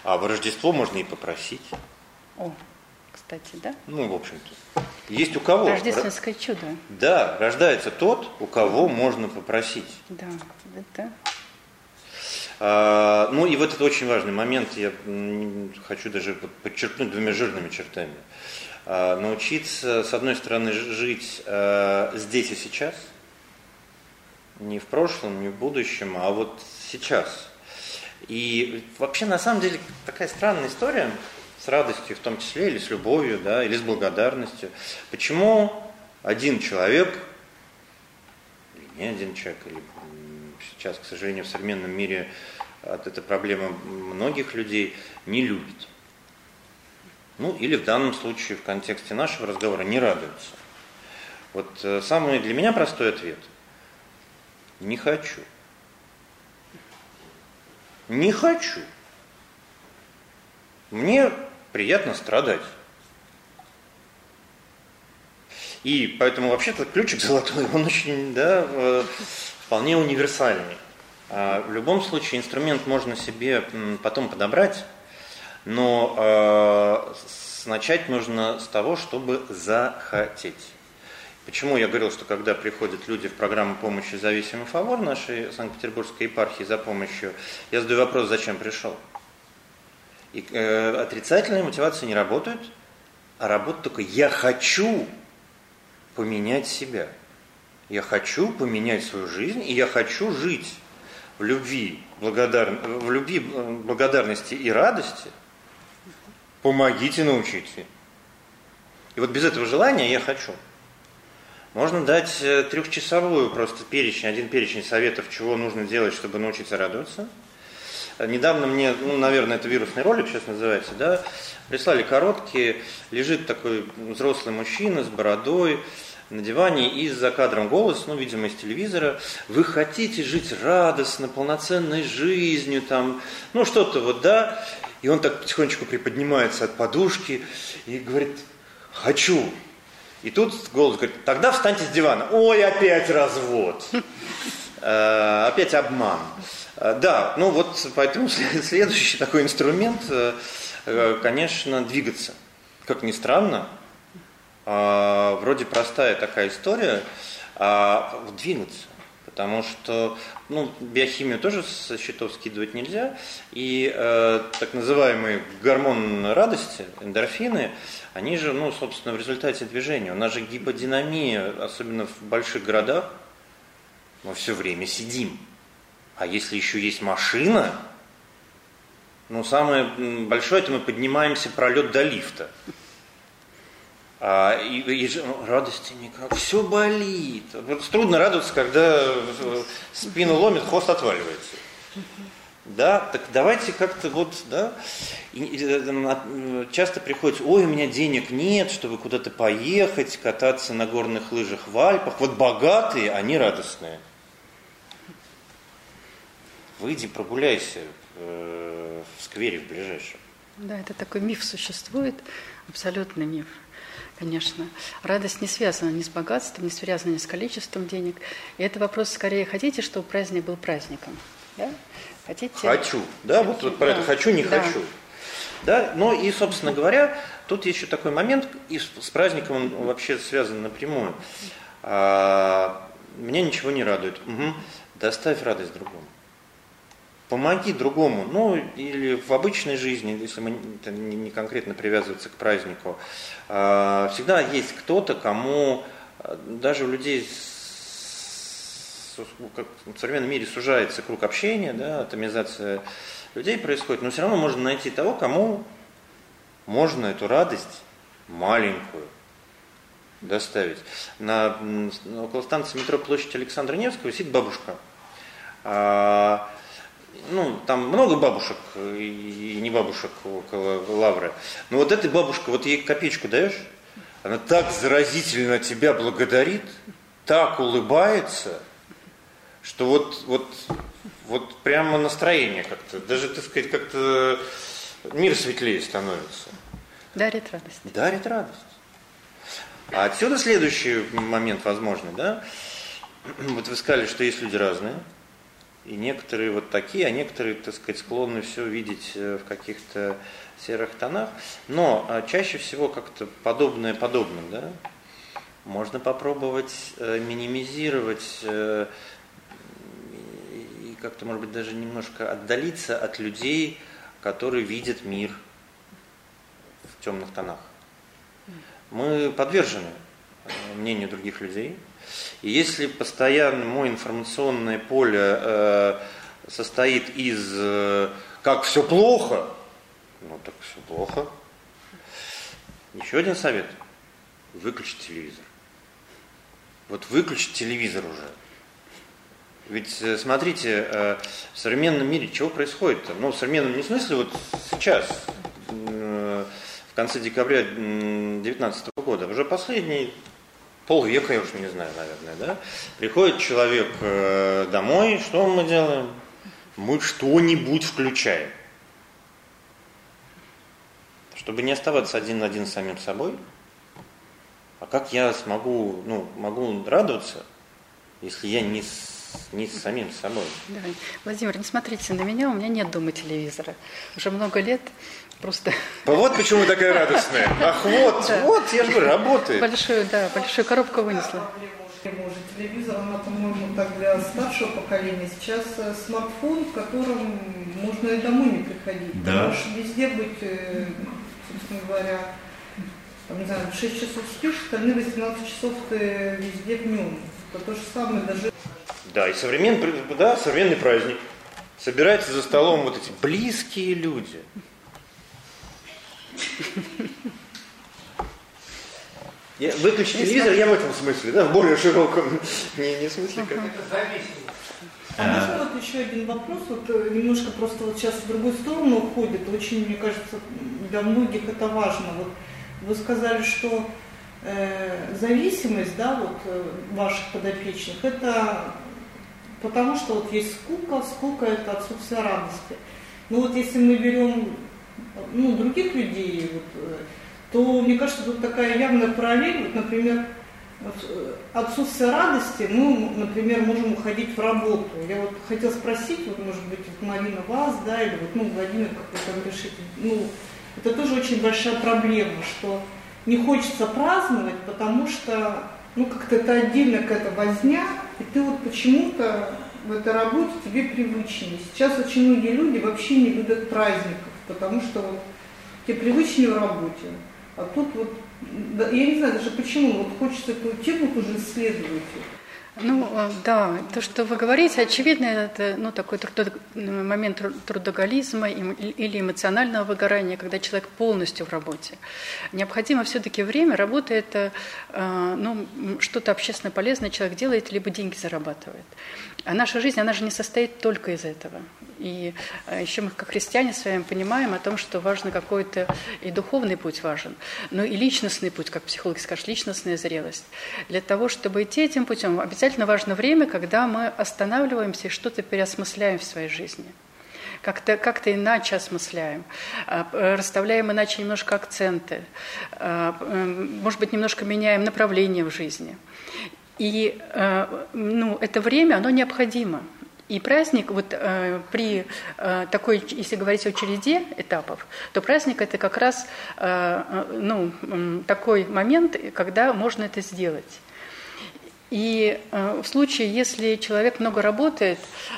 Speaker 2: А в Рождество можно и попросить.
Speaker 3: О, кстати, да?
Speaker 2: Ну, в общем-то. Есть у кого.
Speaker 3: Рождественское чудо.
Speaker 2: Да, рождается тот, у кого можно попросить.
Speaker 3: Да, это
Speaker 2: ну и вот это очень важный момент, я хочу даже подчеркнуть двумя жирными чертами. А, научиться, с одной стороны, жить а, здесь и сейчас, не в прошлом, не в будущем, а вот сейчас. И вообще, на самом деле, такая странная история, с радостью в том числе, или с любовью, да, или с благодарностью. Почему один человек, или не один человек, или сейчас, к сожалению, в современном мире эта проблема многих людей не любит. Ну, или в данном случае, в контексте нашего разговора, не радуется. Вот э, самый для меня простой ответ – не хочу. Не хочу. Мне приятно страдать. И поэтому вообще-то ключик золотой, он очень, да, вполне универсальный. А, в любом случае инструмент можно себе потом подобрать, но э, начать нужно с того, чтобы захотеть. Почему я говорил, что когда приходят люди в программу помощи зависимый фавор нашей Санкт-Петербургской епархии за помощью, я задаю вопрос, зачем пришел. И э, отрицательные мотивации не работают, а работает только «я хочу поменять себя». Я хочу поменять свою жизнь, и я хочу жить в любви, благодар... в любви, благодарности и радости. Помогите, научите. И вот без этого желания я хочу. Можно дать э, трехчасовую просто перечень, один перечень советов, чего нужно делать, чтобы научиться радоваться. Недавно мне, ну, наверное, это вирусный ролик сейчас называется, да, прислали короткие, лежит такой взрослый мужчина с бородой, на диване и за кадром голос, ну, видимо, из телевизора, вы хотите жить радостно, полноценной жизнью, там, ну, что-то вот, да, и он так потихонечку приподнимается от подушки и говорит, хочу. И тут голос говорит, тогда встаньте с дивана. Ой, опять развод. Э, опять обман. Э, да, ну вот поэтому <laughs> следующий такой инструмент, э, конечно, двигаться. Как ни странно, а, вроде простая такая история, а двинуться. Потому что ну, биохимию тоже со счетов скидывать нельзя. И э, так называемые гормон радости, эндорфины, они же, ну, собственно, в результате движения. У нас же гиподинамия, особенно в больших городах, мы все время сидим. А если еще есть машина, ну, самое большое, это мы поднимаемся пролет до лифта. А, и, и радости никак, все болит. Вот трудно радоваться, когда э, спину ломит, хвост отваливается. Да, так давайте как-то вот, да, и, и, э, часто приходится, ой, у меня денег нет, чтобы куда-то поехать, кататься на горных лыжах в Альпах. Вот богатые, они радостные. Выйди, прогуляйся э, в сквере в ближайшем.
Speaker 3: Да, это такой миф существует, абсолютный миф конечно. Радость не связана ни с богатством, не связана ни с количеством денег. И это вопрос скорее, хотите, чтобы праздник был праздником? Да?
Speaker 2: Хотите? Хочу. Да, вот, вот про да. это хочу, не да. хочу. Да, но и, собственно говоря, тут еще такой момент, и с праздником он вообще связан напрямую. А, меня ничего не радует. Угу. Доставь радость другому помоги другому, ну или в обычной жизни, если мы не конкретно привязываться к празднику, а, всегда есть кто-то, кому а, даже у людей как в современном мире сужается круг общения, да, атомизация людей происходит, но все равно можно найти того, кому можно эту радость маленькую доставить. На, около станции метро площадь Александра Невского сидит бабушка. А, ну, там много бабушек и не бабушек около лавры. Но вот эта бабушка, вот ей копеечку даешь, она так заразительно тебя благодарит, так улыбается, что вот, вот, вот прямо настроение как-то, даже, так сказать, как-то мир светлее становится.
Speaker 3: Дарит радость.
Speaker 2: Дарит радость. А отсюда следующий момент возможный, да? Вот вы сказали, что есть люди разные – и некоторые вот такие, а некоторые, так сказать, склонны все видеть э, в каких-то серых тонах. Но а, чаще всего как-то подобное подобным, да? Можно попробовать э, минимизировать э, и как-то, может быть, даже немножко отдалиться от людей, которые видят мир в темных тонах. Мы подвержены мнению других людей, и если постоянно мое информационное поле э, состоит из э, как все плохо, ну так все плохо. Еще один совет. Выключить телевизор. Вот выключить телевизор уже. Ведь э, смотрите, э, в современном мире чего происходит-то? Ну, в современном не смысле вот сейчас, э, в конце декабря 2019 года, уже последние полвека, я уж не знаю, наверное, да, приходит человек э, домой, что мы делаем? Мы что-нибудь включаем. Чтобы не оставаться один на один с самим собой, а как я смогу, ну, могу радоваться, если я не не с самим собой.
Speaker 3: Да. Владимир, не смотрите на меня, у меня нет дома телевизора. Уже много лет просто...
Speaker 2: Вот почему такая радостная. Ах, вот, да. вот, я же говорю, работает.
Speaker 3: Большую, да, большую коробку вынесла.
Speaker 4: Телевизор, она, по-моему, так для старшего поколения. Сейчас э, смартфон, в котором можно и домой не приходить. Да. Можешь везде быть, э, собственно говоря, там, не знаю, 6 часов спишь, остальные 18 часов ты везде в нем. Это то же самое даже...
Speaker 2: Да, и современный, да, современный праздник. Собираются за столом вот эти близкие люди. Я, выключи телевизор, я в этом смысле, да, в более широком, <laughs> не, не в смысле как. Это зависимость.
Speaker 4: А можно вот еще один вопрос, вот э, немножко просто вот сейчас в другую сторону уходит, очень, мне кажется, для многих это важно. Вот вы сказали, что э, зависимость, да, вот э, ваших подопечных, это потому что вот есть скука, скука это отсутствие радости. Но вот если мы берем ну, других людей, вот, э, то мне кажется, тут такая явная параллель, вот, например, э, отсутствие радости, мы, например, можем уходить в работу. Я вот хотела спросить, вот, может быть, вот Марина вас, да, или вот, ну, Владимир, как вы там решите, ну, это тоже очень большая проблема, что не хочется праздновать, потому что, ну, как-то это отдельно какая-то возня, и ты вот почему-то в этой работе тебе привычнее. Сейчас очень многие люди вообще не любят праздников, потому что вот тебе привычнее в работе. А тут вот, я не знаю даже почему, вот хочется эту тему тоже исследовать.
Speaker 3: Ну, э, да, то, что вы говорите, очевидно, это ну, такой трудо, момент трудоголизма или эмоционального выгорания, когда человек полностью в работе. Необходимо все-таки время, работа – это э, ну, что-то общественно полезное человек делает, либо деньги зарабатывает. А наша жизнь, она же не состоит только из этого. И э, еще мы, как христиане, с вами понимаем о том, что важно какой-то и духовный путь важен, но и личностный путь, как психологи скажут, личностная зрелость. Для того, чтобы идти этим путем, обязательно важно время, когда мы останавливаемся и что-то переосмысляем в своей жизни как-то как иначе осмысляем, а, расставляем иначе немножко акценты, а, может быть, немножко меняем направление в жизни. И э, ну, это время, оно необходимо. И праздник, вот э, при э, такой, если говорить о череде этапов, то праздник это как раз э, э ну, такой момент, когда можно это сделать. И э, в случае, если человек много работает,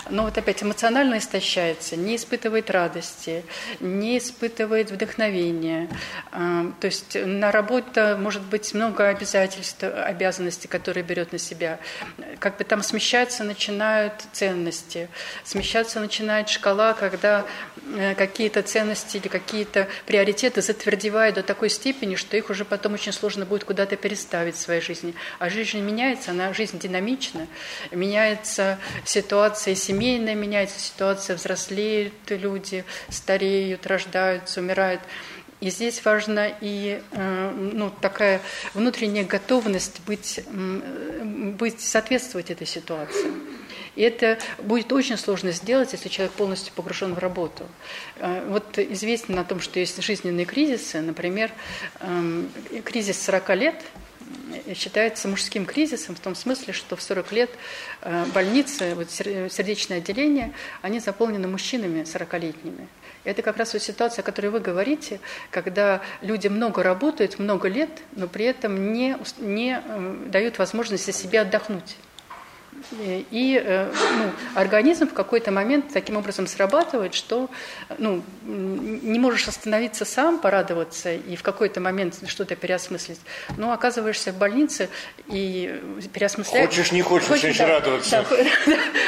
Speaker 3: но вот опять эмоционально истощается, не испытывает радости, не испытывает вдохновения, э, то есть на работе может быть много обязательств, обязанностей, которые берет на себя, как бы там смещаться начинают ценности, смещаться начинает шкала, когда какие-то ценности или какие-то приоритеты затвердевают до такой степени, что их уже потом очень сложно будет куда-то переставить в своей жизни. А жизнь меняется, она жизнь динамична, меняется ситуация семейная, меняется ситуация, взрослеют люди, стареют, рождаются, умирают. И здесь важна и э, ну, такая внутренняя готовность быть, быть, соответствовать этой ситуации. И это будет очень сложно сделать, если человек полностью погружен в работу. Э, вот известно о том, что есть жизненные кризисы, например, эм, кризис 40 лет – считается мужским кризисом в том смысле, что в 40 лет э, больницы, вот сердечное отделение, они заполнены мужчинами 40-летними. Это как раз вот ситуация, о которой вы говорите, когда люди много работают, много лет, но при этом не, не э, дают возможности себе отдохнуть. И э, ну, организм в какой-то момент таким образом срабатывает, что ну, не можешь остановиться сам, порадоваться и в какой-то момент что-то переосмыслить, но оказываешься в больнице и переосмысляешь...
Speaker 2: Хочешь, не хочешь, хочешь да, радоваться. <laughs>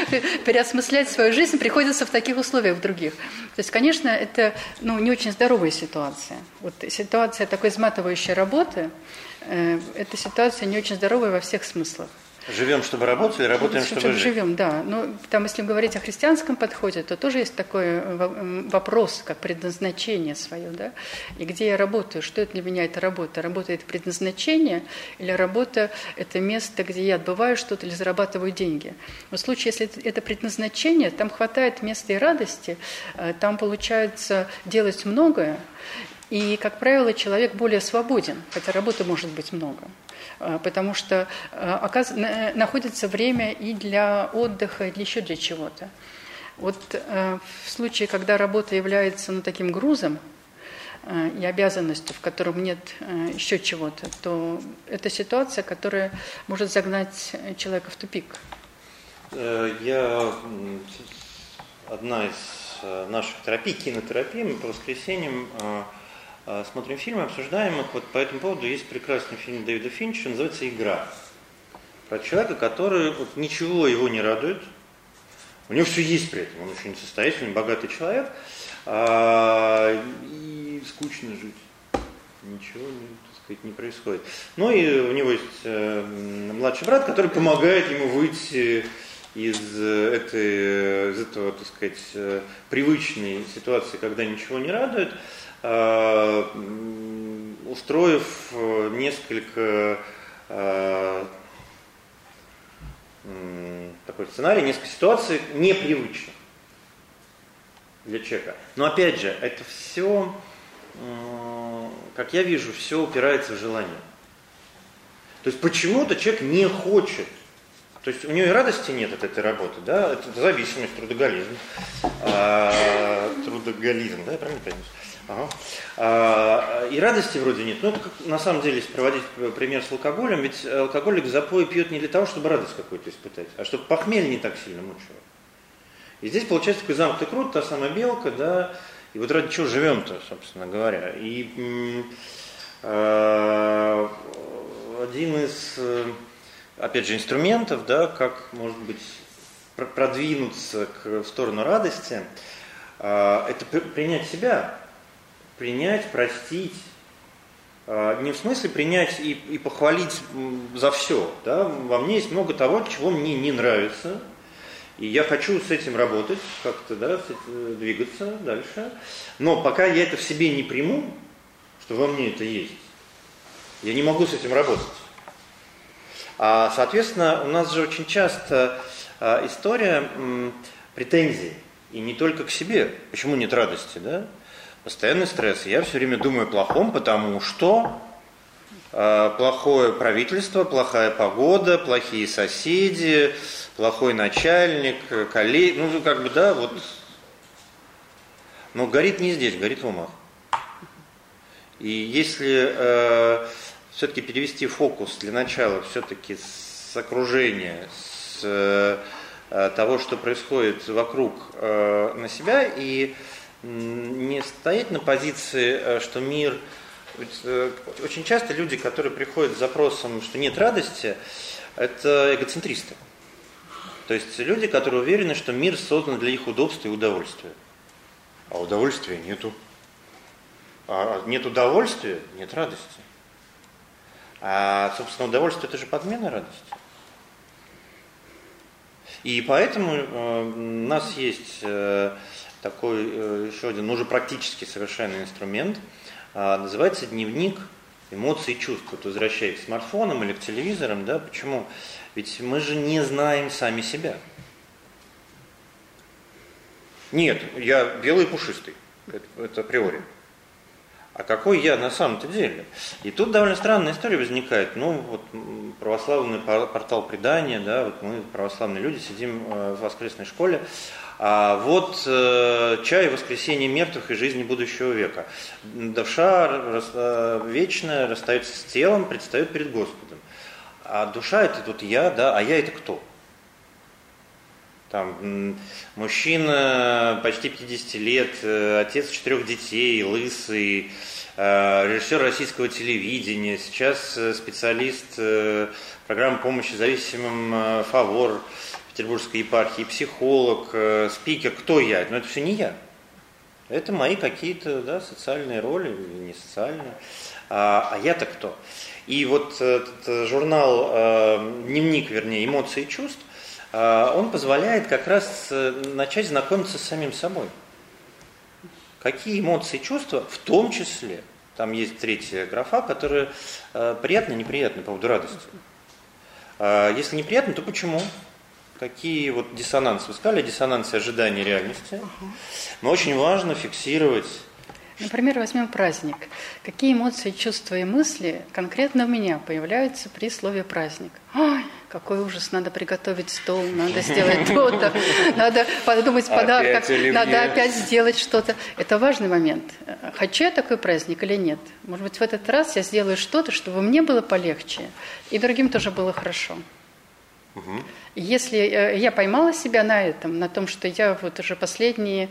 Speaker 3: Да, переосмыслять свою жизнь приходится в таких условиях других. То есть, конечно, это ну, не очень здоровая ситуация. Вот ситуация такой изматывающей работы, э, эта ситуация не очень здоровая во всех смыслах.
Speaker 2: Живем, чтобы работать, или работаем, чтобы, чтобы жить.
Speaker 3: Живем, да. Но ну, там, если говорить о христианском подходе, то тоже есть такой э, вопрос, как предназначение свое, да. И где я работаю, что это для меня это работа? Работа – это предназначение, или работа – это место, где я отбываю что-то или зарабатываю деньги? В случае, если это предназначение, там хватает места и радости, э, там получается делать многое, И, как правило, человек более свободен, хотя работы может быть много, э, потому что э, находится время и для отдыха, и еще для чего-то. Вот в случае, когда работа является ну, таким грузом, и обязанностью, в котором нет еще чего-то, то это ситуация, которая может загнать человека в тупик.
Speaker 2: Я одна из Э, наших терапий, кинотерапии, мы по воскресеньям э, э, смотрим фильмы, обсуждаем их. Вот по этому поводу есть прекрасный фильм Дэвида Финча, называется «Игра». Про человека, который вот, ничего его не радует, у него все есть при этом, он очень состоятельный, богатый человек, а, и скучно жить. Ничего не, сказать, не происходит. Ну и у него есть э, младший брат, который помогает ему выйти из, этой, из этого, так сказать, привычной ситуации, когда ничего не радует, устроив несколько а, такой сценарий, несколько ситуаций непривычных для человека. Но опять же, это все, как я вижу, все упирается в желание. То есть почему-то человек не хочет то есть у нее и радости нет от этой работы, да, это зависимость, трудоголизм. А, трудоголизм, да, я правильно понимаю? Ага. А, и радости вроде нет. Ну, как, на самом деле, если проводить пример с алкоголем, ведь алкоголик запой пьет не для того, чтобы радость какую-то испытать, а чтобы похмелье не так сильно мучило. И здесь получается такой замкнутый круг, та самая белка, да, и вот ради чего живем-то, собственно говоря. И э, один из э, опять же, инструментов, да, как, может быть, продвинуться к, в сторону радости, а, это принять себя, принять, простить, а, не в смысле принять и, и похвалить за все. Да? Во мне есть много того, чего мне не нравится, и я хочу с этим работать, как-то да, двигаться дальше. Но пока я это в себе не приму, что во мне это есть, я не могу с этим работать. А, соответственно, у нас же очень часто а, история претензий, и не только к себе. Почему нет радости, да? Постоянный стресс. Я все время думаю о плохом, потому что а, плохое правительство, плохая погода, плохие соседи, плохой начальник, коллеги, ну как бы да, вот. Но горит не здесь, горит в умах. И если э, все-таки перевести фокус для начала все-таки с окружения, с э, того, что происходит вокруг э, на себя, и не стоять на позиции, э, что мир... Очень часто люди, которые приходят с запросом, что нет радости, это эгоцентристы. То есть люди, которые уверены, что мир создан для их удобства и удовольствия. А удовольствия нету. А нет удовольствия, нет радости. А, собственно, удовольствие – это же подмена радости. И поэтому э, у нас есть э, такой э, еще один, ну уже практически совершенный инструмент, э, называется дневник эмоций и чувств. Вот возвращаясь к смартфонам или к телевизорам, да, почему? Ведь мы же не знаем сами себя. Нет, я белый и пушистый, это, это априори а какой я на самом-то деле? И тут довольно странная история возникает. Ну, вот православный портал предания, да, вот мы, православные люди, сидим э, в воскресной школе, а вот э, чай воскресения мертвых и жизни будущего века. Душа э, вечная расстается с телом, предстает перед Господом. А душа это вот я, да, а я это кто? Там мужчина почти 50 лет, э, отец четырех детей, лысый, э, режиссер российского телевидения, сейчас специалист программы помощи зависимым «Фавор» Петербургской епархии, психолог, спикер. Кто я? Но это все не я. Это мои какие-то да, социальные роли, не социальные. А, а я-то кто? И вот этот журнал, дневник, вернее, эмоций и чувств, он позволяет как раз э, начать знакомиться с самим собой. Какие эмоции и чувства, в том числе, там есть третья графа, которая э, приятно, неприятно по поводу радости. А, если неприятно, то почему? Какие вот диссонансы? Вы сказали диссонансы ожидания реальности. Но очень важно фиксировать,
Speaker 3: Например, возьмем праздник. Какие эмоции, чувства и мысли конкретно у меня появляются при слове праздник? Ой, какой ужас, надо приготовить стол, надо сделать <laughs> то-то, надо подумать подарок, надо опять сделать что-то. Это важный момент. Хочу я такой праздник или нет? Может быть, в этот раз я сделаю что-то, чтобы мне было полегче, и другим тоже было хорошо. Угу. Если э, я поймала себя на этом, на том, что я вот уже последние,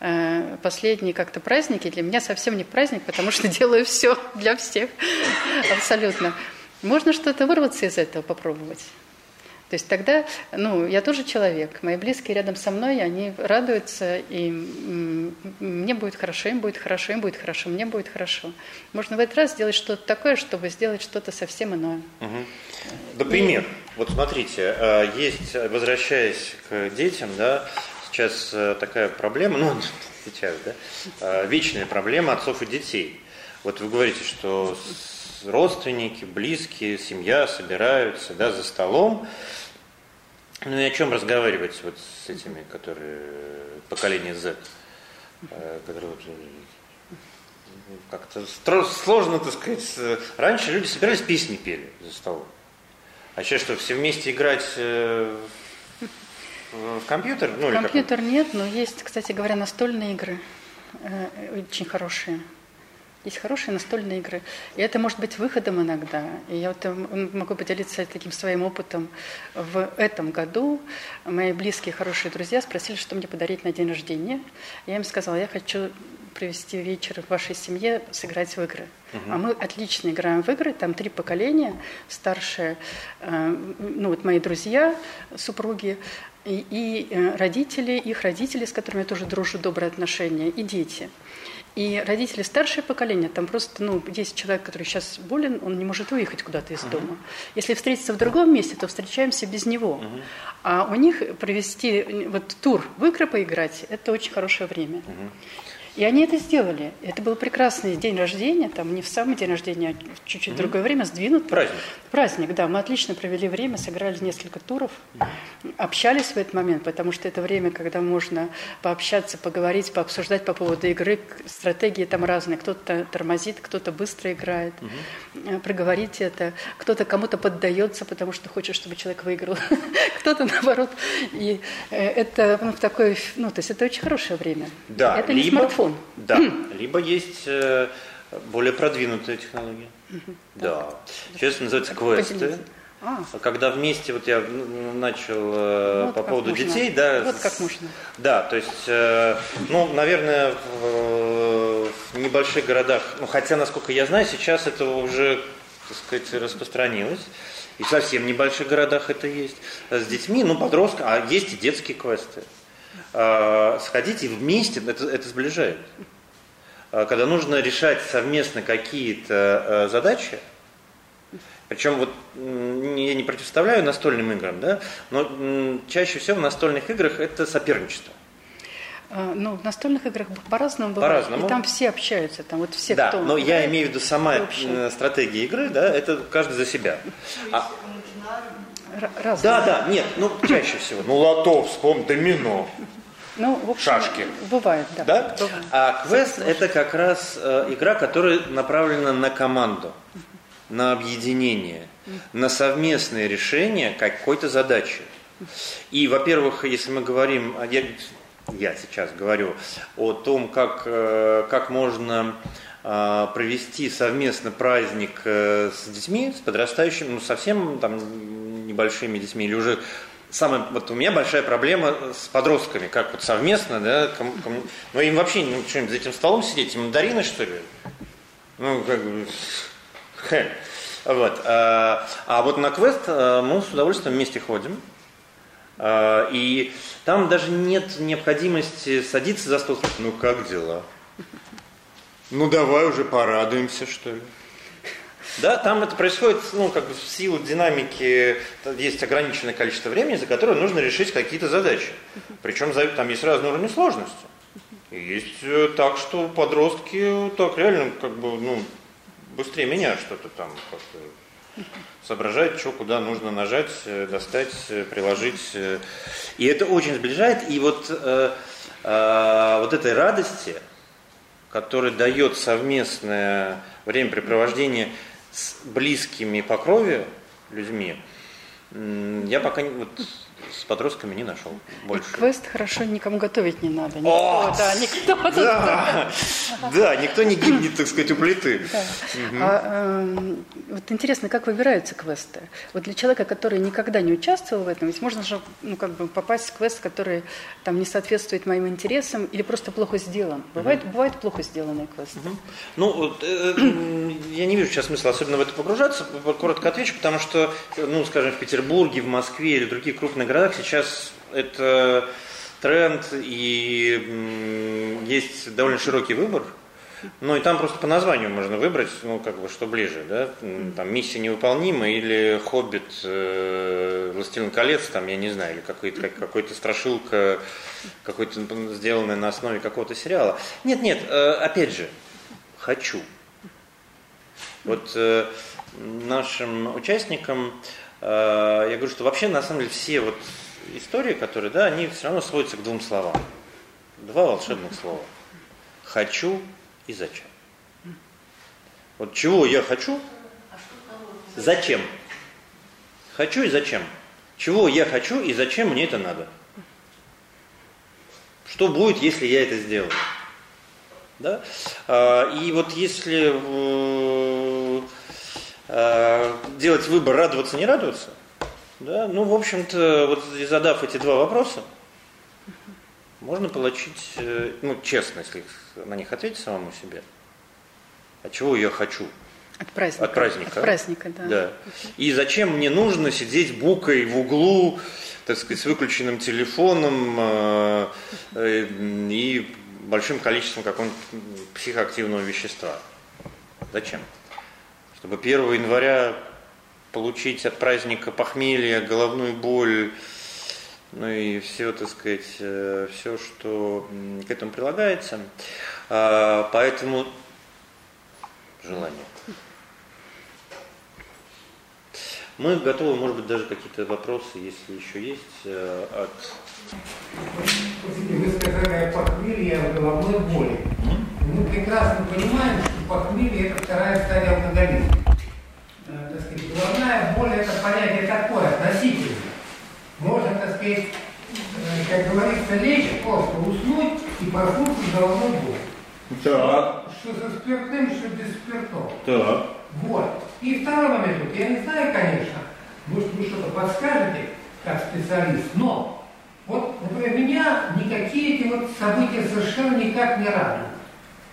Speaker 3: э, последние как-то праздники, для меня совсем не праздник, потому что <laughs> делаю все для всех, абсолютно. Можно что-то вырваться из этого, попробовать. То есть тогда, ну, я тоже человек, мои близкие рядом со мной, они радуются, и мне будет хорошо, им будет хорошо, им будет хорошо, мне будет хорошо. Можно в этот раз сделать что-то такое, чтобы сделать что-то совсем иное.
Speaker 2: Угу. Например, и... вот смотрите, э, есть, возвращаясь к детям, да, сейчас э, такая проблема, ну, <laughs> сейчас, да, э, вечная проблема отцов и детей. Вот вы говорите, что родственники, близкие, семья собираются да, за столом, ну и о чем разговаривать вот с этими, которые поколение Z, э, которые вот, как-то сложно, так сказать. Раньше люди собирались песни пели за столом. А сейчас что, все вместе играть э, в компьютер?
Speaker 3: Ну, компьютер нет, но есть, кстати говоря, настольные игры, э, очень хорошие. Есть хорошие настольные игры. И это может быть выходом иногда. И я вот могу поделиться таким своим опытом. В этом году мои близкие, хорошие друзья спросили, что мне подарить на день рождения. Я им сказала, я хочу провести вечер в вашей семье, сыграть в игры. Угу. А мы отлично играем в игры, там три поколения, старшие, э, ну вот мои друзья, супруги, и, и э, родители, их родители, с которыми я тоже дружу, добрые отношения, и дети. И родители старшее поколение, там просто, ну, есть человек, который сейчас болен, он не может выехать куда-то из uh-huh. дома. Если встретиться в другом месте, то встречаемся без него. Uh-huh. А у них провести вот тур в игры поиграть, это очень хорошее время. Uh-huh. И они это сделали. Это был прекрасный день рождения, там не в самый день рождения, а чуть-чуть mm-hmm. другое время, сдвинут.
Speaker 2: Праздник.
Speaker 3: Праздник, да. Мы отлично провели время, сыграли несколько туров, mm-hmm. общались в этот момент, потому что это время, когда можно пообщаться, поговорить, пообсуждать по поводу игры. Стратегии там разные. Кто-то тормозит, кто-то быстро играет. Mm-hmm. Проговорить это. Кто-то кому-то поддается, потому что хочет, чтобы человек выиграл. <laughs> кто-то наоборот. И э, это ну, такое, ну, то есть это очень хорошее время.
Speaker 2: Да,
Speaker 3: это не смартфон смартфон.
Speaker 2: Да, либо есть э, более продвинутые технологии. Да. Сейчас называется квесты. А. Когда вместе, вот я начал э, вот по поводу можно. детей, да.
Speaker 3: Вот как можно.
Speaker 2: Да, то есть, э, ну, наверное, в, небольших городах, ну, хотя, насколько я знаю, сейчас это уже, так сказать, распространилось. И совсем в небольших городах это есть. С детьми, ну, подросткам, а есть и детские квесты. А, сходить и вместе, это, это сближает. А, когда нужно решать совместно какие-то а, задачи, причем вот я не противоставляю настольным играм, да, но чаще всего в настольных играх это соперничество.
Speaker 3: Ну, в настольных играх по-разному бывает. По-разному. И там все общаются, там вот все,
Speaker 2: да,
Speaker 3: кто...
Speaker 2: но я имею в виду сама общем... стратегия игры, да, это каждый за себя. А...
Speaker 3: Разные.
Speaker 2: Да, да, нет, ну, чаще всего. Ну, лото, вспомни, домино.
Speaker 3: Ну, в общем,
Speaker 2: шашки.
Speaker 3: Бывает, да.
Speaker 2: да? Бывает. А квест это как раз э, игра, которая направлена на команду, на объединение, на совместное решение какой-то задачи. И, во-первых, если мы говорим, я, я сейчас говорю о том, как, э, как можно э, провести совместно праздник э, с детьми, с подрастающими, ну совсем там небольшими детьми или уже самая, вот у меня большая проблема с подростками, как вот совместно, да, ком, ком, ну им вообще ну, что-нибудь за этим столом сидеть, им мандарины, что ли? Ну, как бы, вот. А, а вот на квест а, мы с удовольствием вместе ходим, а, и там даже нет необходимости садиться за стол, ну как дела? Ну давай уже порадуемся, что ли. Да, там это происходит, ну, как бы в силу динамики, есть ограниченное количество времени, за которое нужно решить какие-то задачи. Причем там есть разные уровни сложности. И есть э, так, что подростки так реально, как бы, ну, быстрее меня что-то там как-то соображать, что куда нужно нажать, э, достать, э, приложить. И это очень сближает. И вот, э, э, вот этой радости, который дает совместное времяпрепровождение с близкими по крови людьми, я пока не, вот, с подростками не нашел больше.
Speaker 3: И квест хорошо никому готовить не надо.
Speaker 2: Никто, О,
Speaker 3: да, никто.
Speaker 2: Да, да, никто не гибнет, так сказать, у плиты. Да.
Speaker 3: Угу. А, э, вот интересно, как выбираются квесты? Вот для человека, который никогда не участвовал в этом, ведь можно же ну, как бы попасть в квест, который там не соответствует моим интересам или просто плохо сделан. Бывает, угу. бывают плохо сделанные квесты. Угу.
Speaker 2: Ну, вот, э, э, я не вижу сейчас смысла особенно в это погружаться. Коротко отвечу, потому что, ну, скажем, в Петербурге, в Москве или других крупных городах сейчас это тренд и есть довольно широкий выбор. Ну и там просто по названию можно выбрать, ну как бы что ближе, да, там миссия невыполнима или Хоббит, э, Властелин колец, там я не знаю, или какой-то какой-то страшилка, какой-то сделанный на основе какого-то сериала. Нет, нет, э, опять же, хочу. Вот э, нашим участникам я говорю, что вообще на самом деле все вот истории, которые, да, они все равно сводятся к двум словам. Два волшебных слова. Хочу и зачем. Вот чего я хочу, зачем. Хочу и зачем. Чего я хочу и зачем мне это надо. Что будет, если я это сделаю? Да? А, и вот если Э, делать выбор, радоваться, не радоваться, да, ну, в общем-то, вот задав эти два вопроса, можно получить, э, ну, честно, если на них ответить самому себе, а чего я хочу?
Speaker 3: От праздника.
Speaker 2: От праздника.
Speaker 3: От праздника, да.
Speaker 2: да. И зачем мне нужно сидеть букой в углу, так сказать, с выключенным телефоном э, и большим количеством какого-нибудь психоактивного вещества? Зачем? Чтобы 1 января получить от праздника похмелье, головную боль, ну и все, так сказать, э, все, что к этому прилагается. А, поэтому желание. Мы готовы, может быть, даже какие-то вопросы, если еще есть, э, от...
Speaker 5: Вы сказали о похмелье, о головной боли. Мы прекрасно понимаем, что похмелье – это вторая стадия алкоголизма. Э, так сказать, головная боль – это понятие такое, относительное. Можно, так сказать, э, как говорится, лечь, просто уснуть и проснуться головной болью.
Speaker 2: Так.
Speaker 5: Что со спиртным, что без спиртного.
Speaker 2: Так.
Speaker 5: Вот. И второй момент, я не знаю, конечно, может вы что-то подскажете, как специалист, но вот, например, меня никакие эти вот события совершенно никак не радуют.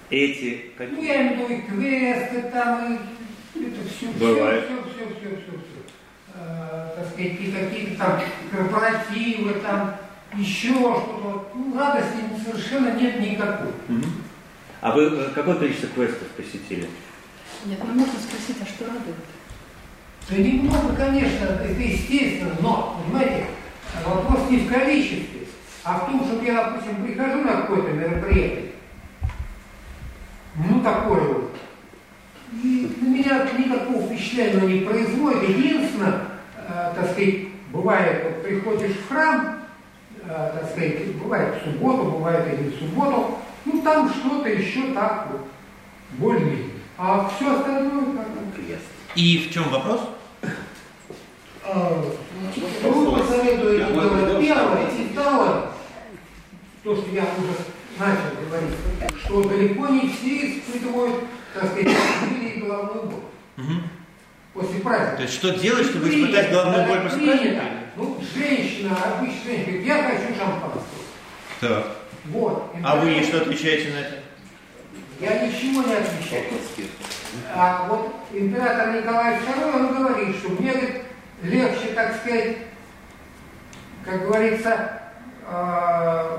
Speaker 2: Эти
Speaker 5: какие? Ну, я имею в виду и квесты там, и это все,
Speaker 2: Бывает.
Speaker 5: все, все, все, все, все, все. А, так сказать, и какие-то там корпоративы, там еще что-то. Ну, радости совершенно нет никакой.
Speaker 2: Угу. А вы э, какое количество квестов посетили?
Speaker 3: Нет, ну можно спросить, а что радует?
Speaker 5: Да немного, конечно, это естественно, но, понимаете, вопрос не в количестве, а в том, что я, допустим, прихожу на какое-то мероприятие, ну, такое вот. И на меня никакого впечатления не производит. Единственное, э, так сказать, бывает, вот приходишь в храм, э, так сказать, бывает в субботу, бывает и не в субботу, ну, там что-то еще так вот, более А все остальное как
Speaker 2: И в чем вопрос?
Speaker 5: Ну, посоветую делать первое, и второе, то, что я уже начал говорить, что далеко не все испытывают, так сказать, или головную боль. Угу. После праздника.
Speaker 2: То есть что делать, чтобы принято, испытать головную боль после праздника?
Speaker 5: Ну, женщина, обычная женщина говорит, я хочу шампанского.
Speaker 2: Так.
Speaker 5: Вот.
Speaker 2: А вы что отвечаете на это?
Speaker 5: Я ничего не отвечаю. А вот император Николай II, он говорит, что мне говорит, легче, так сказать, как говорится, э,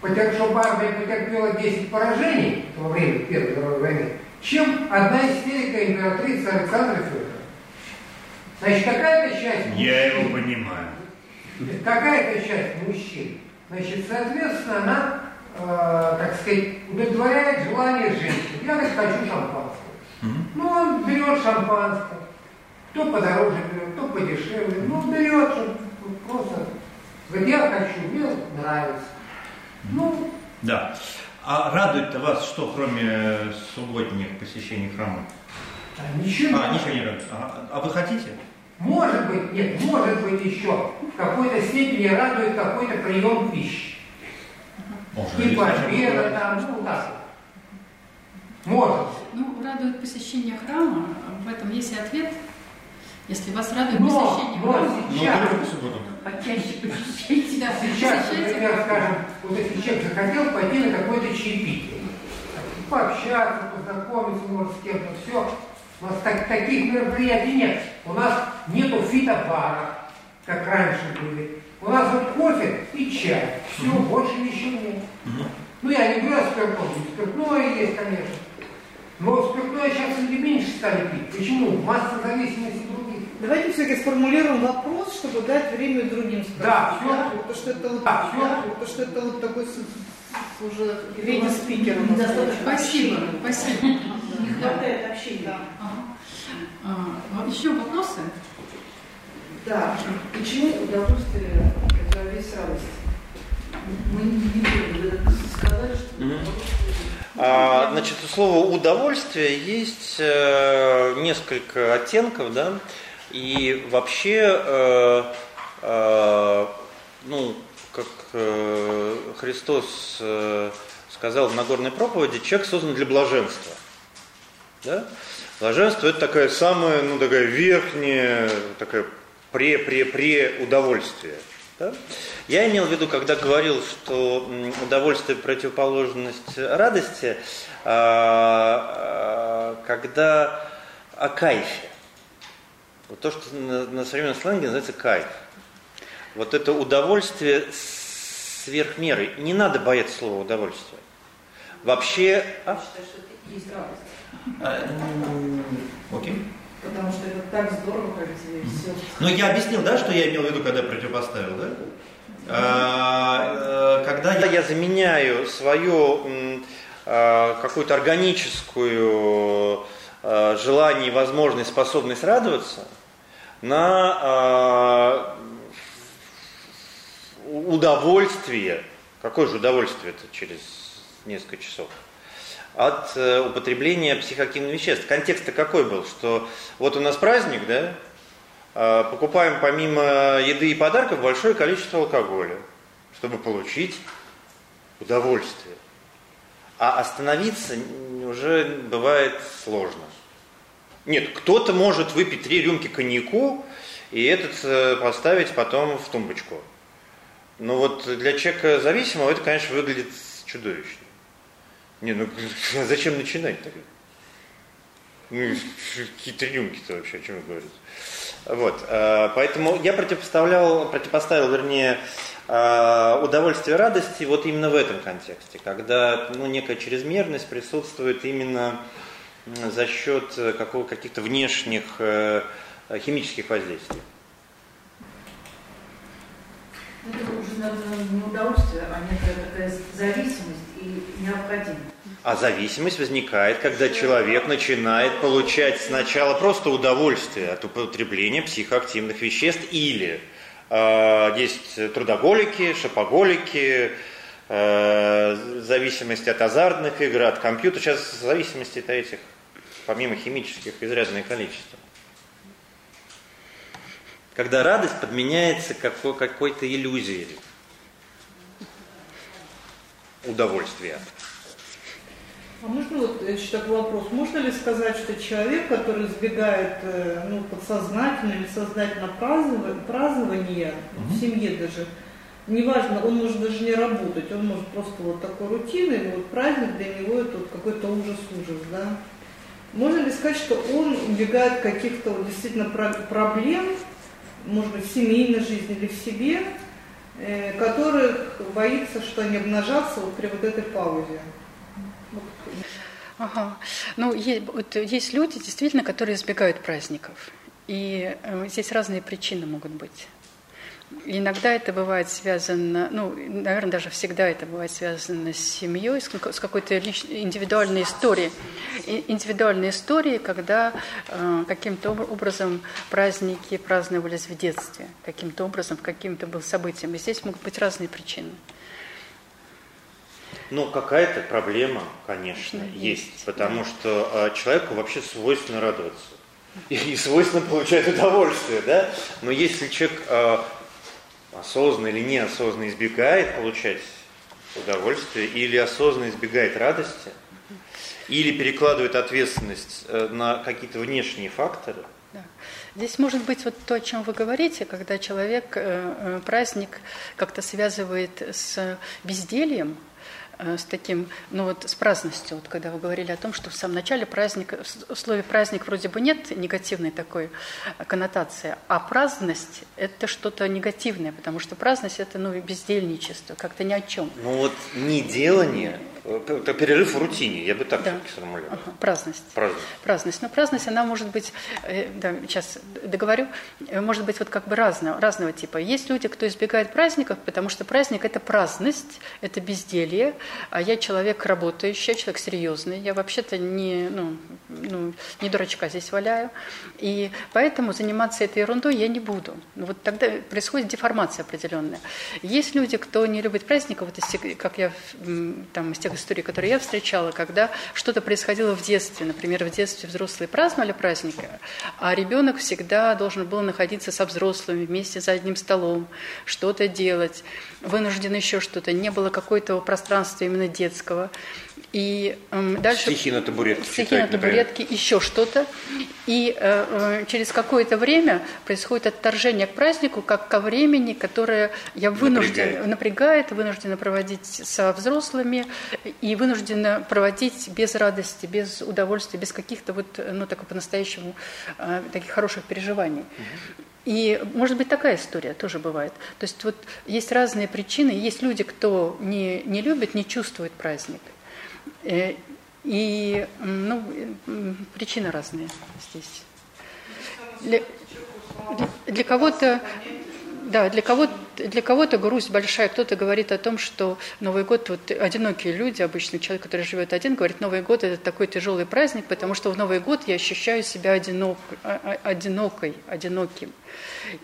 Speaker 5: потерпел, армия потерпела 10 поражений во время Первой мировой войны, чем одна истерика императрицы Александра Федоровна. Значит, какая-то часть
Speaker 2: мужчин... Я его понимаю.
Speaker 5: Какая-то часть мужчин, значит, соответственно, она, э, так сказать, удовлетворяет желание женщины. Я, говорит, хочу шампанского. Угу. Ну, он берет шампанское. Кто подороже берет, кто подешевле. Ну, берет, просто. Говорит, я хочу, мне нравится.
Speaker 2: Ну, да.
Speaker 6: А радует-то вас что, кроме субботних посещений храма?
Speaker 5: А, ничего.
Speaker 6: А, ничего не радует. А, а вы хотите?
Speaker 5: Может быть, нет, может быть еще в какой-то степени радует какой-то прием пищи.
Speaker 6: Может,
Speaker 5: Типа обеда там, ну так. Может.
Speaker 7: Ну, радует посещение храма, в этом есть и ответ. Если вас радует
Speaker 5: Но,
Speaker 7: посещение
Speaker 5: но
Speaker 7: храма,
Speaker 6: Ну,
Speaker 5: сейчас,
Speaker 6: только по субботам.
Speaker 7: Почаще посещайте. Да,
Speaker 5: сейчас,
Speaker 7: посещайте
Speaker 5: например, скажем, вот если человек захотел пойти на какое-то чаепитие, пообщаться, познакомиться, может, с кем-то, все. У нас так- таких мероприятий нет. У нас нету фитобара, как раньше были. У нас вот кофе и чай. Все, больше ничего нет. Ну, я не говорю о спиртном. Спиртное есть, конечно. Но спиртное сейчас люди меньше стали пить. Почему? Масса зависимости других.
Speaker 4: Давайте все-таки сформулируем вопрос, чтобы дать время другим спросить.
Speaker 5: Да.
Speaker 4: Потому что это вот,
Speaker 5: Да,
Speaker 4: потому что это вот такой уже третий спикер у нас.
Speaker 8: Недостаточно
Speaker 7: Спасибо, спасибо.
Speaker 8: Не хватает общения.
Speaker 7: Ага. А, вот еще вопросы?
Speaker 8: Да. Почему удовольствие противовес радости? Мы не сказали, что
Speaker 2: Мгм. А, значит, у слова удовольствие есть э, несколько оттенков, да, и вообще, э, э, ну, как э, Христос э, сказал в Нагорной проповеди, человек создан для блаженства. Да? Блаженство это такая самая, ну, такая верхняя, такая пре-пре-пре удовольствие. Да? Я имел в виду, когда говорил, что удовольствие противоположность радости, а, а, когда о кайфе. Вот то, что на, на современном сленге называется кайф. Вот это удовольствие сверх меры. Не надо бояться слова удовольствие. Вообще, а?
Speaker 8: я считаю, что это и есть радость.
Speaker 6: А, Окей.
Speaker 8: Потому что это так здорово, кажется, и все.
Speaker 6: Ну, я объяснил, да, что я имел в виду, когда противопоставил, да? А, э, когда я...
Speaker 2: я заменяю свою какую-то органическую желание, возможность, способность радоваться на э, удовольствие, какое же удовольствие это через несколько часов, от э, употребления психоактивных веществ. Контекст-то какой был, что вот у нас праздник, да, э, покупаем помимо еды и подарков большое количество алкоголя, чтобы получить удовольствие. А остановиться уже бывает сложно. Нет, кто-то может выпить три рюмки коньяку и этот э, поставить потом в тумбочку. Но вот для человека зависимого это, конечно, выглядит чудовищно. Не, ну <laughs> зачем начинать тогда? Ну, <laughs> какие три рюмки-то вообще, о чем вы говорите? Вот, э, поэтому я противопоставлял, противопоставил, вернее, э, удовольствие радости вот именно в этом контексте, когда ну, некая чрезмерность присутствует именно за счет э, каких-то внешних э, химических воздействий.
Speaker 8: Это уже, наверное, не удовольствие, а некая такая зависимость и необходимость.
Speaker 2: А зависимость возникает, когда человек начинает получать сначала просто удовольствие от употребления психоактивных веществ или э, есть трудоголики, шопоголики, э, зависимость от азартных игр, от компьютера. Сейчас зависимостей-то этих, помимо химических, изрядное количество. Когда радость подменяется какой- какой-то иллюзией удовольствия.
Speaker 4: А можно вот еще такой вопрос? Можно ли сказать, что человек, который избегает э, ну, подсознательно или сознательно празднования, празднования в семье даже, неважно, он может даже не работать, он может просто вот такой рутиной, вот праздник для него это вот какой-то ужас-ужас, да? Можно ли сказать, что он убегает каких-то действительно про- проблем, может быть, в семейной жизни или в себе, э, которых боится, что они обнажатся вот при вот этой паузе?
Speaker 3: Ага. Ну, есть, вот есть люди, действительно, которые избегают праздников. И э, здесь разные причины могут быть. Иногда это бывает связано, ну, наверное, даже всегда это бывает связано с семьей, с, как- с какой-то лич- индивидуальной историей. Индивидуальной историей, когда э, каким-то об- образом праздники праздновались в детстве, каким-то образом, каким-то был событием. И здесь могут быть разные причины.
Speaker 2: Ну, какая-то проблема, конечно, есть,
Speaker 3: есть,
Speaker 2: потому что э, человеку вообще свойственно радоваться. И, и свойственно получать удовольствие, да? Но если человек э, осознанно или неосознанно избегает получать удовольствие или осознанно избегает радости, или перекладывает ответственность э, на какие-то внешние факторы,
Speaker 3: Да. Здесь может быть вот то, о чем вы говорите, когда человек э, э, праздник как-то связывает с бездельем, с таким, ну вот с праздностью, вот когда вы говорили о том, что в самом начале праздника, в слове праздник вроде бы нет негативной такой коннотации, а праздность – это что-то негативное, потому что праздность – это ну, бездельничество, как-то ни о чем.
Speaker 2: ну вот неделание, э, это перерыв в рутине, я бы так
Speaker 3: Да.
Speaker 2: все-таки сформулировал.
Speaker 3: Ага, праздность.
Speaker 2: Праздник.
Speaker 3: Праздность. Но праздность, она может быть, э, да, сейчас договорю, э, может быть вот как бы разного, разного типа. Есть люди, кто избегает праздников, потому что праздник – это праздность, это безделье, а я человек работающий, я человек серьезный, я вообще-то не, ну, ну, не дурачка здесь валяю, и поэтому заниматься этой ерундой я не буду. Ну, Вот тогда происходит деформация определенная. Есть люди, кто не любит праздников, вот из как я там, из тех историй, которые я встречала, когда что-то происходило в детстве, например, в детстве взрослые праздновали праздники, а ребенок всегда должен был находиться со взрослыми вместе за одним столом, что-то делать, вынужден еще что-то, не было какого-то пространства именно детского. И эм, дальше...
Speaker 2: Стихи на табуретке
Speaker 3: Стихи
Speaker 2: читать,
Speaker 3: на табуретке, еще что-то. И э, э, через какое-то время происходит отторжение к празднику, как ко времени, которое я вынужден,
Speaker 2: Напрягает.
Speaker 3: напрягает, вынуждена проводить со взрослыми и вынуждена проводить без радости, без удовольствия, без каких-то вот, ну, так по-настоящему э, таких хороших переживаний. И, может быть, такая история тоже бывает. То есть вот есть разные причины. Есть люди, кто не, не любит, не чувствует праздник. Э, И ну, м, причины разные здесь. Для- для кого-то, да, для кого для кого-то грусть большая. Кто-то говорит о том, что Новый год, вот одинокие люди, обычно человек, который живет один, говорит, Новый год это такой тяжелый праздник, потому что в Новый год я ощущаю себя одинок, а- а- одинокой, одиноким.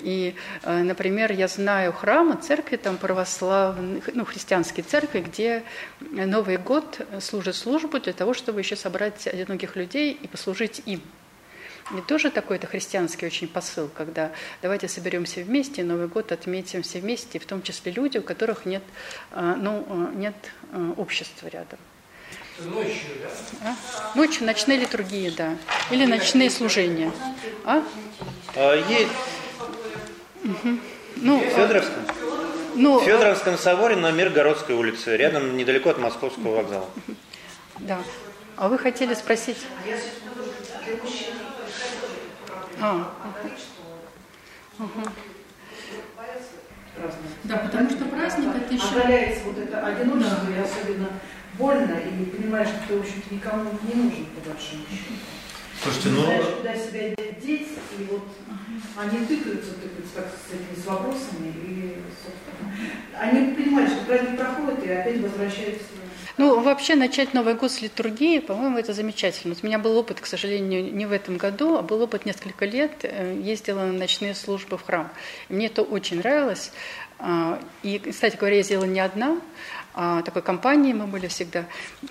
Speaker 3: И, э, например, я знаю храмы, церкви там православных, ну, христианские церкви, где Новый год служит службу для того, чтобы еще собрать одиноких людей и послужить им. И тоже такой-то христианский очень посыл, когда давайте соберемся вместе, Новый год отметим все вместе, в том числе люди, у которых нет, э, ну, э, нет э, общества рядом.
Speaker 5: Ночью, да?
Speaker 3: А? Ночью ночные литургии, да. Или ночные служения. А?
Speaker 2: А, есть
Speaker 3: Ну,
Speaker 2: в Федоровском.
Speaker 3: ну,
Speaker 2: В Федоровском соборе на Миргородской улице, рядом, недалеко от Московского вокзала.
Speaker 3: Да. А вы хотели спросить? А,
Speaker 7: Да, потому что праздник это еще...
Speaker 8: Отдаляется вот это одиночество, и особенно больно, и понимаешь, что ты, в общем-то, никому не нужен, по большому счету.
Speaker 6: Слушайте, ну,
Speaker 8: знаешь, куда себя деть, и вот они тыкаются, тыкаются так, с этими с вопросами, и, собственно, они понимают, что праздник проходит, и опять возвращаются
Speaker 3: Ну, вообще начать Новый год с литургии, по-моему, это замечательно. У меня был опыт, к сожалению, не в этом году, а был опыт несколько лет. Э, Ездила на ночные службы в храм. Мне это очень нравилось. А, И, кстати говоря, я сделала не одна, а такой компанией мы были всегда.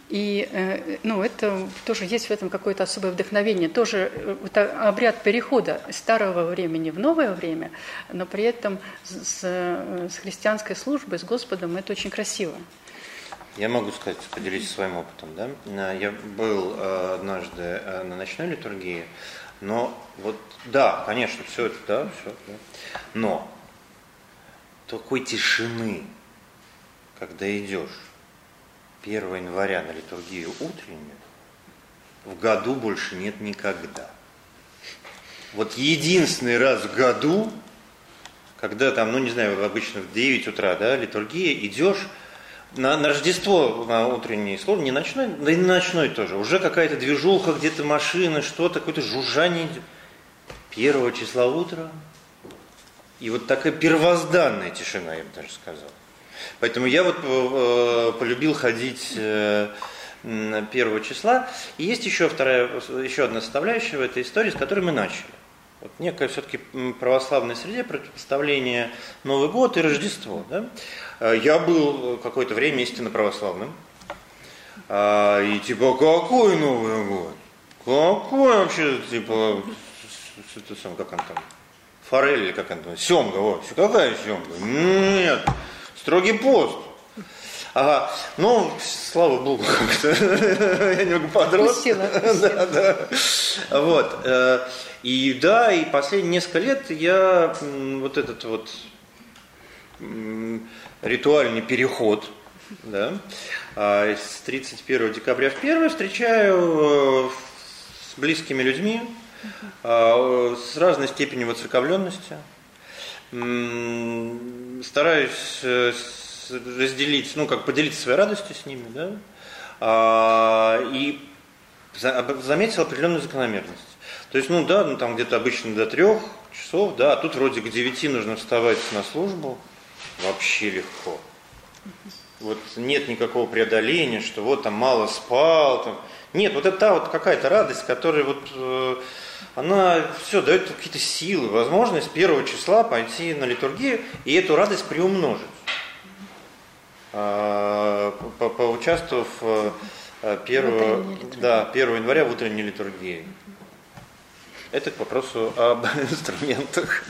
Speaker 3: И э, ну, это тоже есть в этом какое-то особое вдохновение. Тоже э, это обряд перехода старого времени в новое время, но при этом с, с- с христианской службой, с Господом это очень красиво.
Speaker 2: Я могу сказать, поделиться своим опытом. Да? Э, Я был э, однажды э, на ночной литургии, но вот, да, конечно, все это, да, все, да. но такой тишины, когда идешь 1 января на литургию утреннюю, в году больше нет никогда. Вот единственный раз в году, когда там, ну не знаю, обычно в 9 утра, да, литургия, идешь, на, на Рождество, на утренней службе, не ночной, да и на ночной тоже, уже какая-то движуха, где-то машины, что-то, какое-то жужжание. Первого числа утра, и вот такая первозданная тишина, я бы даже сказал. Поэтому я вот э, полюбил ходить э, первого числа. И есть еще, вторая, еще одна составляющая в этой истории, с которой мы начали. Вот некое все-таки православной среде противопоставление Новый год и Рождество. Да? Э, Я был какое-то время истинно православным. А, и типа, какой Новый год? Какой вообще, типа, это сам, как он там, форель или как он там, семга, вот, какая семга? Нет, строгий пост. Ага, ну, слава богу, <laughs> как-то я немного подрос.
Speaker 3: Пустила, <laughs>
Speaker 2: Да, да. Вот. э, И да, и последние несколько лет я вот этот вот ритуальный переход, да, а, с 31 декабря в 1 встречаю э, с близкими людьми, а, с разной степенью воцерковленности. Стараюсь э, разделить, ну, как поделиться своей радостью с ними, да, А, и заметил определенную закономерность. То есть, ну да, ну, там где-то обычно до трех часов, да, а тут вроде к девяти нужно вставать на службу, вообще легко. Вот нет никакого преодоления, что вот там мало спал, там. Нет, вот это та вот какая-то радость, которая вот, э, она все дает какие-то силы, возможность первого числа пойти на литургию и эту радость приумножить. А, по- Поучаствовав э, э, 1,
Speaker 3: утренней литургии.
Speaker 2: да, 1 января в утренней литургии. Это к вопросу об <laughs> инструментах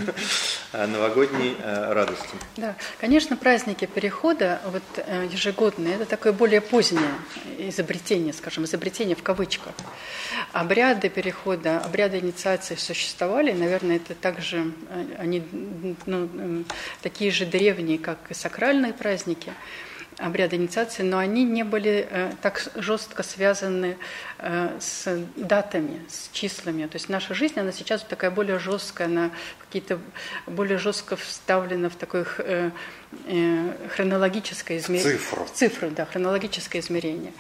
Speaker 2: новогодней э, радости.
Speaker 3: Да, конечно, праздники перехода вот, э, ежегодные, это такое более позднее изобретение, скажем, изобретение в кавычках. Обряды перехода, обряды инициации существовали, наверное, это также, э, они ну, такие же древние, как и сакральные праздники, обряды инициации, но они не были э, так жестко связаны э, с датами, с числами. То есть наша жизнь, она сейчас такая более жесткая, она какие-то более жестко вставлена в такое э, хронологическое измерение.
Speaker 2: цифру.
Speaker 3: Цифру, да, хронологическое измерение.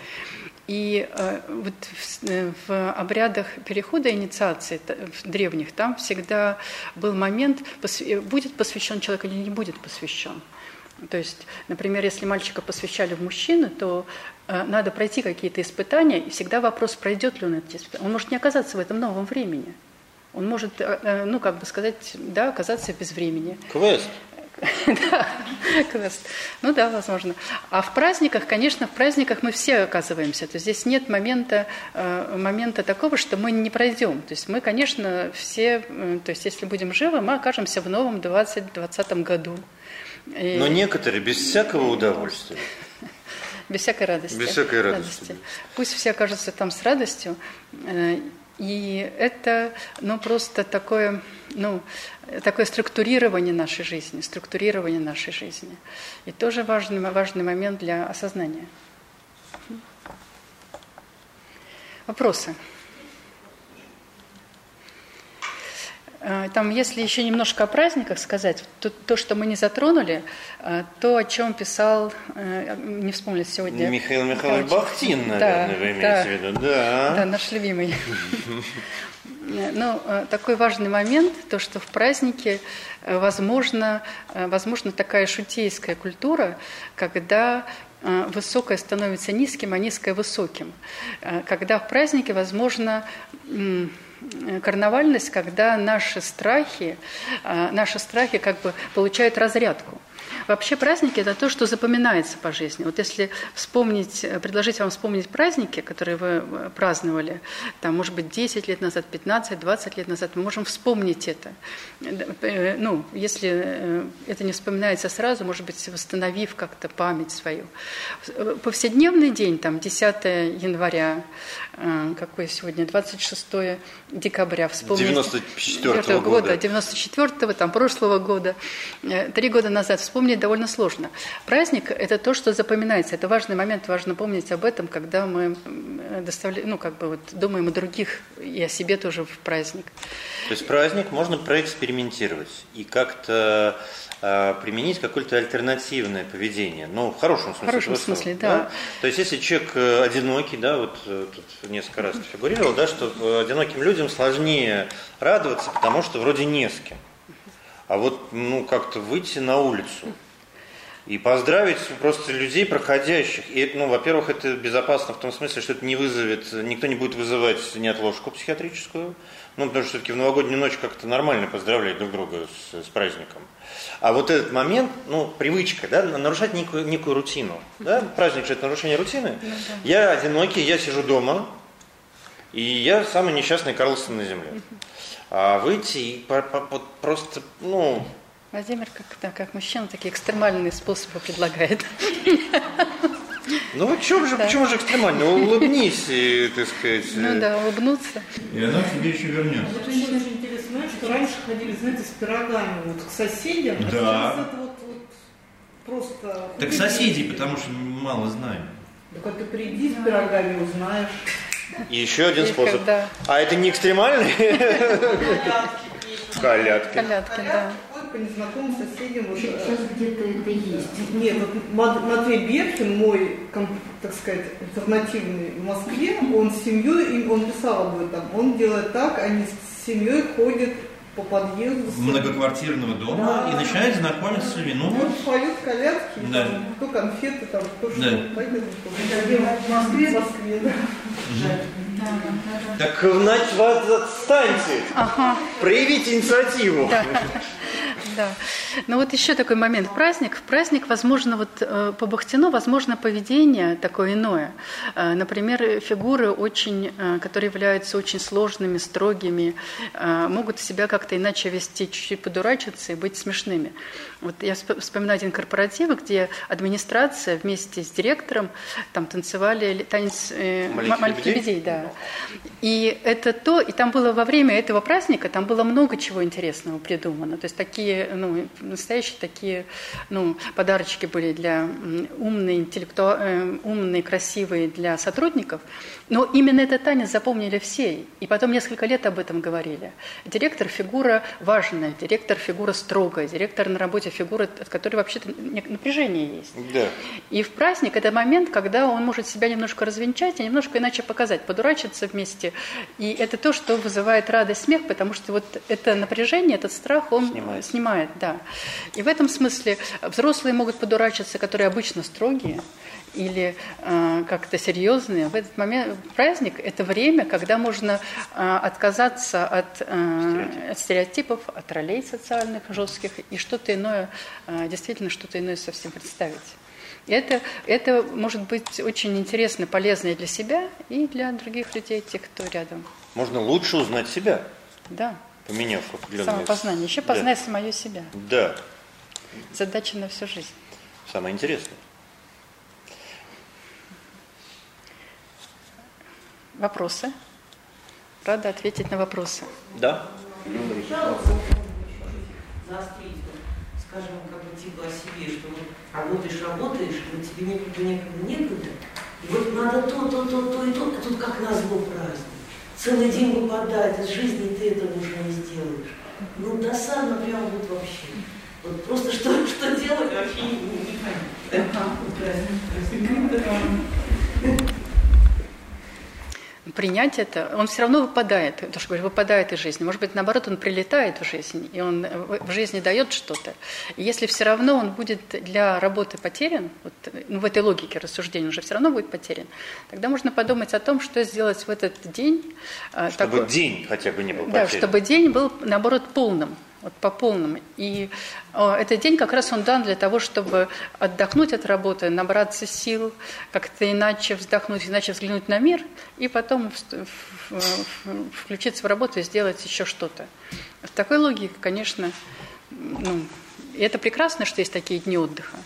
Speaker 3: И э, вот в, в обрядах перехода инициации в древних там всегда был момент, пос- э, будет посвящен человек или не будет посвящен. То есть, например, если мальчика посвящали в мужчину, то э, надо пройти какие-то испытания, и всегда вопрос, пройдет ли он эти испытания. Он может не оказаться в этом новом времени. Он может, э, э, ну, как бы сказать, да, оказаться без времени.
Speaker 2: Квест. <laughs>
Speaker 3: Да, квест. Ну да, возможно. А в праздниках, конечно, в праздниках мы все оказываемся. То есть здесь нет момента, э, момента такого, что мы не пройдем. То есть мы, конечно, все, э, то есть если будем живы, мы окажемся в новом 2020 году. И
Speaker 2: Но некоторые без всякого удовольствия. <laughs>
Speaker 3: без всякой радости.
Speaker 2: Без всякой радости.
Speaker 3: Пусть все окажутся там с радостью. Э, И это, ну, просто такое, ну, такое структурирование нашей жизни, структурирование нашей жизни. И тоже важный, важный момент для осознания. Вопросы? Там, если еще немножко о праздниках сказать, то, то что мы не затронули, э, то, о чем писал, э, не вспомнил сегодня.
Speaker 2: Михаил Михайлович. Бахтин,
Speaker 3: Да,
Speaker 2: наверное, вы имеете
Speaker 3: да.
Speaker 2: в виду. Да.
Speaker 3: Да, наш любимый. <laughs> Ну, э, такой важный момент, то, что в празднике э, возможно, э, возможно такая шутейская культура, когда э, высокое становится низким, а низкое высоким. Э, Когда в празднике возможно э, карнавальность, когда наши страхи, э, наши страхи как бы получают разрядку. Вообще праздники – это то, что запоминается по жизни. Вот если вспомнить, э, предложить вам вспомнить праздники, которые вы э, праздновали, там, может быть, 10 лет назад, 15, 20 лет назад, мы можем вспомнить это. Э, Ну, если это не вспоминается сразу, может быть, восстановив как-то память свою. Повседневный день, там, 10 января, какой сегодня, 26 декабря, вспомнить.
Speaker 2: 94-го
Speaker 3: этого
Speaker 2: года.
Speaker 3: 94-го, там, прошлого года, три года назад вспомнить довольно сложно. Праздник – это то, что запоминается. Это важный момент, важно помнить об этом, когда мы м, доставляем, ну, как бы вот думаем о других и о себе тоже в праздник.
Speaker 2: То есть праздник можно проэкспериментировать и как-то э, применить какое-то альтернативное поведение. Ну, в хорошем смысле.
Speaker 3: В хорошем
Speaker 2: этого слова,
Speaker 3: смысле, да.
Speaker 2: То есть если человек э, одинокий, да, вот э, тут несколько раз фигурировал, да, что э, одиноким людям сложнее радоваться, потому что вроде не с кем. А вот, ну, как-то выйти на улицу, и поздравить просто людей, проходящих. И, ну, во-первых, это безопасно в том смысле, что это не вызовет, никто не будет вызывать неотложку психиатрическую, ну, потому что все-таки в новогоднюю ночь как-то нормально поздравлять друг друга с, с праздником. А вот этот момент, ну, привычка, да, нарушать некую, некую рутину. Да? Праздник же это нарушение рутины.
Speaker 3: Ну,
Speaker 2: Я одинокий, я сижу дома, и я самый несчастный Карлсон на земле. А выйти и просто, ну,
Speaker 3: Владимир, как, да, как мужчина, такие экстремальные способы предлагает.
Speaker 2: ну о чем же,
Speaker 3: Да.
Speaker 2: почему же экстремально? Улыбнись, и, так сказать.
Speaker 3: Ну да, улыбнуться.
Speaker 6: И она к тебе еще вернется.
Speaker 4: Вот очень, интересно, что раньше ходили, знаете, с пирогами вот к соседям, а
Speaker 6: Да.
Speaker 4: сейчас это вот, вот просто...
Speaker 6: Так соседей, потому что мало знаем.
Speaker 4: Так вот ты приди с пирогами, узнаешь.
Speaker 2: И еще один способ.
Speaker 3: когда-
Speaker 2: А это не экстремальный? Колядки.
Speaker 3: Колядки, да.
Speaker 4: По незнакомым соседям. Вот,
Speaker 8: Сейчас где-то это есть.
Speaker 4: Нет, вот Мат- Матвей Берхин, мой, так сказать, альтернативный в Москве, он с семьей, он писал об этом, он делает так, они с семьей ходят по подъезду. с-
Speaker 6: Многоквартирного дома
Speaker 4: Да.
Speaker 6: и начинает знакомиться с людьми. Ну
Speaker 4: Вот поют колядки,
Speaker 6: Да.
Speaker 4: там, кто конфеты, там, кто
Speaker 6: Да.
Speaker 4: что. Пойдем, в Москве, в Москве, да.
Speaker 7: Да, да, да.
Speaker 2: Так, значит, отстаньте. Проявите инициативу.
Speaker 3: Да. Ну вот еще такой момент. Праздник. В праздник, возможно, вот э, по Бахтину, возможно, поведение такое иное. Э, Например, фигуры, очень, э, которые являются очень сложными, строгими, могут себя как-то иначе вести, чуть-чуть подурачиться и быть смешными. Вот я всп- вспоминаю один корпоратив, где администрация вместе с директором там танцевали ли- танец э,
Speaker 2: «Маленьких
Speaker 3: «Маленьких
Speaker 2: лебедей»?
Speaker 3: лебедей, да. И это то, и там было во время этого праздника, там было много чего интересного придумано. То есть такие, ну, настоящие такие, ну, подарочки были для умные, интеллекту... э, умные, красивые для сотрудников. Но именно этот танец запомнили все. И потом несколько лет об этом говорили. Директор фигура важная, директор фигура строгая, директор на работе фигура, от которой вообще-то напряжение есть.
Speaker 2: Да.
Speaker 3: И в праздник это момент, когда он может себя немножко развенчать и немножко иначе показать, подурачиться вместе. И это то, что вызывает радость, смех, потому что вот это напряжение, этот страх, он
Speaker 2: Снимает.
Speaker 3: снимает. да. И в этом смысле взрослые могут подурачиться, которые обычно строгие или э, как-то серьезные. В этот момент праздник – это время, когда можно э, отказаться от, э, от стереотипов, от ролей социальных жестких и что-то иное, э, действительно что-то иное совсем представить. И это, это может быть очень интересно, полезно и для себя, и для других людей, тех, кто рядом.
Speaker 2: Можно лучше узнать себя,
Speaker 3: Да,
Speaker 2: поменяв определенные...
Speaker 3: самопознание. Еще
Speaker 2: Да.
Speaker 3: познай самое себя.
Speaker 2: Да,
Speaker 3: Задача на всю жизнь.
Speaker 2: самое интересное.
Speaker 3: Вопросы? Рада ответить на вопросы.
Speaker 2: Да?
Speaker 9: скажем, как бы типа о себе, что вот работаешь, работаешь, вот тебе некогда, некогда, некогда, и вот надо то, то, то, то и то, а тут как назло праздник. Целый день выпадает из жизни, ты этого уже не сделаешь. Ну, досадно прям вот вообще. Вот просто что, что делать вообще не, не, не понятно.
Speaker 3: Принять это, он все равно выпадает, то, что говорю, выпадает из жизни. Может быть, наоборот, он прилетает в жизнь, и он в в жизни дает что-то. И если все равно он будет для работы потерян, вот, ну, в этой логике рассуждения он же все равно будет потерян, тогда можно подумать о том, что сделать в этот день. э,
Speaker 2: Чтобы
Speaker 3: такой-
Speaker 2: день хотя бы не был
Speaker 3: Да,
Speaker 2: потерян.
Speaker 3: чтобы день был, наоборот, полным, вот по полным. И э, этот день как раз он дан для того, чтобы отдохнуть от работы, набраться сил, как-то иначе вздохнуть, иначе взглянуть на мир, и потом вст- в- в- включиться в работу и сделать еще что-то. В такой логике, конечно, ну, и это прекрасно, что есть такие дни отдыха,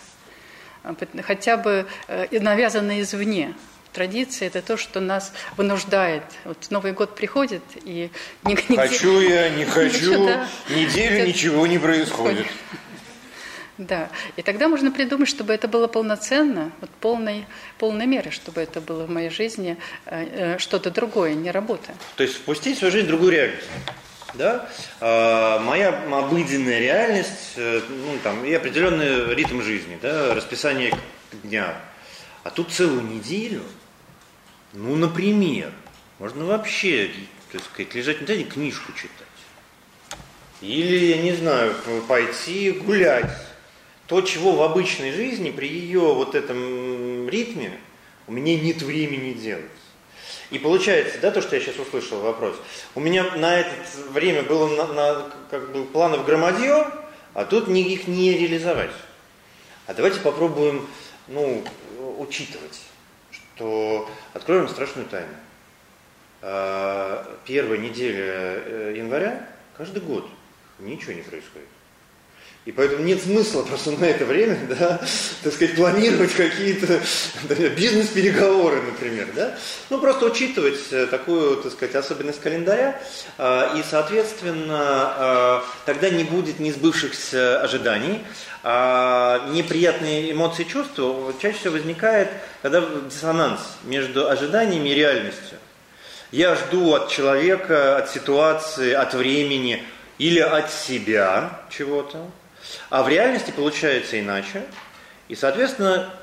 Speaker 3: пот- хотя бы э, навязанные извне. Традиция – это то, что нас вынуждает. Вот Новый год приходит, и нигде-
Speaker 2: Хочу я, не <laughs> хочу,
Speaker 3: Да.
Speaker 2: неделю
Speaker 3: Это-
Speaker 2: ничего не происходит. <laughs>
Speaker 3: Да, и тогда можно придумать, чтобы это было полноценно, вот полной, полной меры, чтобы это было в моей жизни э, э, что-то другое, не работа.
Speaker 2: То есть впустить в свою жизнь другую реальность. Да? А, моя обыденная реальность, э, ну, там, и определенный ритм жизни, да, расписание дня. А тут целую неделю, ну, например, можно вообще, так сказать, лежать на диване, книжку читать. Или, я не знаю, пойти гулять. то, чего в обычной жизни при ее вот этом ритме у меня нет времени делать. И получается, да, то, что я сейчас услышал вопрос, у меня на это время было на, на, как бы планов громадье, а тут их не реализовать. А давайте попробуем, ну, учитывать, что откроем страшную тайну. А, первая неделя э, января каждый год ничего не происходит. И поэтому нет смысла просто на это время, <laughs> да, так сказать, планировать какие-то <laughs> бизнес-переговоры, например, да. Ну, просто учитывать э, такую, так сказать, особенность календаря, э, и, соответственно, э, тогда не будет несбывшихся ожиданий, а неприятные эмоции и чувства чаще всего возникает, когда диссонанс между ожиданиями и реальностью. Я жду от человека, от ситуации, от времени или от себя чего-то, а в реальности получается иначе, и, соответственно,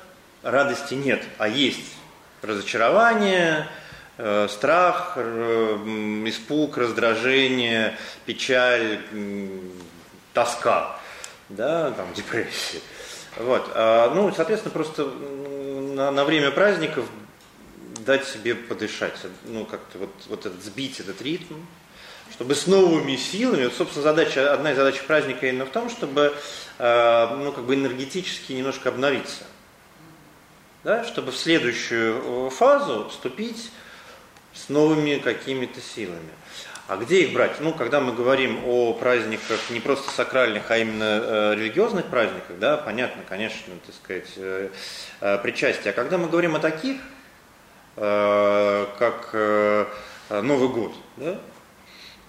Speaker 2: радости нет, а есть разочарование, э, страх, испуг, раздражение, печаль, тоска, да, там, депрессия. Вот. А, ну, соответственно, просто на, на время праздников дать себе подышать, ну, как-то вот, вот этот, сбить этот ритм, чтобы с новыми силами, вот, собственно, задача, одна из задач праздника именно в том, чтобы э, ну, как бы энергетически немножко обновиться. Да, чтобы в следующую э, фазу вступить с новыми какими-то силами. А где их брать? Ну, когда мы говорим о праздниках не просто сакральных, а именно э, религиозных праздниках, да, понятно, конечно, так сказать, э, э, причастие. А когда мы говорим о таких, э, как э, Новый год, да,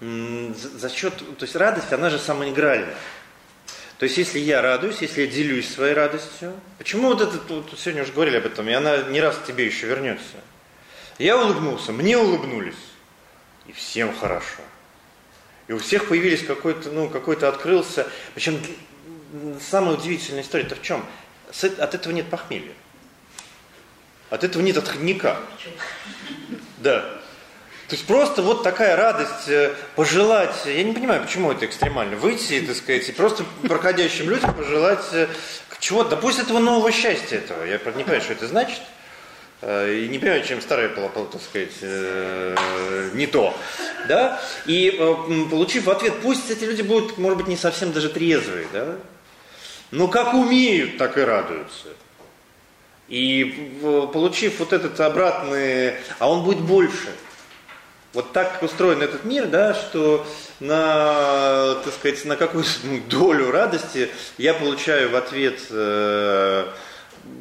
Speaker 2: за счет, то есть радость, она же самоигральная. То есть если я радуюсь, если я делюсь своей радостью, почему вот это, вот, сегодня уже говорили об этом, и она не раз к тебе еще вернется. Я улыбнулся, мне улыбнулись, и всем хорошо. И у всех появились какой-то, ну, какой-то открылся, причем самая удивительная история-то в чем? От этого нет похмелья. От этого нет отходника. Да. То есть просто вот такая радость э, пожелать, я не понимаю, почему это экстремально, выйти, так сказать, и просто проходящим людям пожелать э, чего-то, да пусть этого нового счастья этого, я не понимаю, что это значит, э, и не понимаю, чем старое было, так сказать, не то, да, и получив ответ, пусть эти люди будут, может быть, не совсем даже трезвые, да, но как умеют, так и радуются. И получив вот этот обратный, а он будет больше – вот так устроен этот мир, да, что на, так сказать, на какую-то ну, долю радости я получаю в ответ э,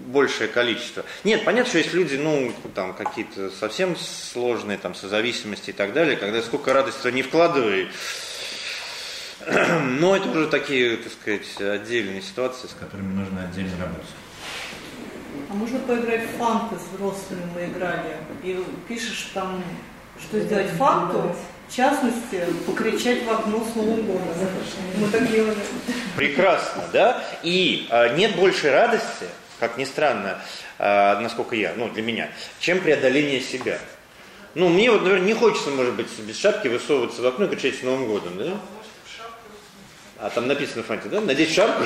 Speaker 2: большее количество. Нет, понятно, что есть люди, ну, там, какие-то совсем сложные, там, созависимости и так далее, когда сколько радости не вкладывай, <clears throat> но это уже такие, так сказать, отдельные ситуации, с которыми нужно отдельно работать.
Speaker 4: А можно поиграть в фанты с взрослыми мы играли, и пишешь там что сделать факту, в частности, покричать в окно с Новым годом. Мы так делали.
Speaker 2: Прекрасно, да? И э, нет большей радости, как ни странно, э, насколько я, ну, для меня, чем преодоление себя. Ну, мне вот, наверное, не хочется, может быть, без шапки высовываться в окно и кричать с Новым годом, да? А там написано в фанте, да? Надеть шапку?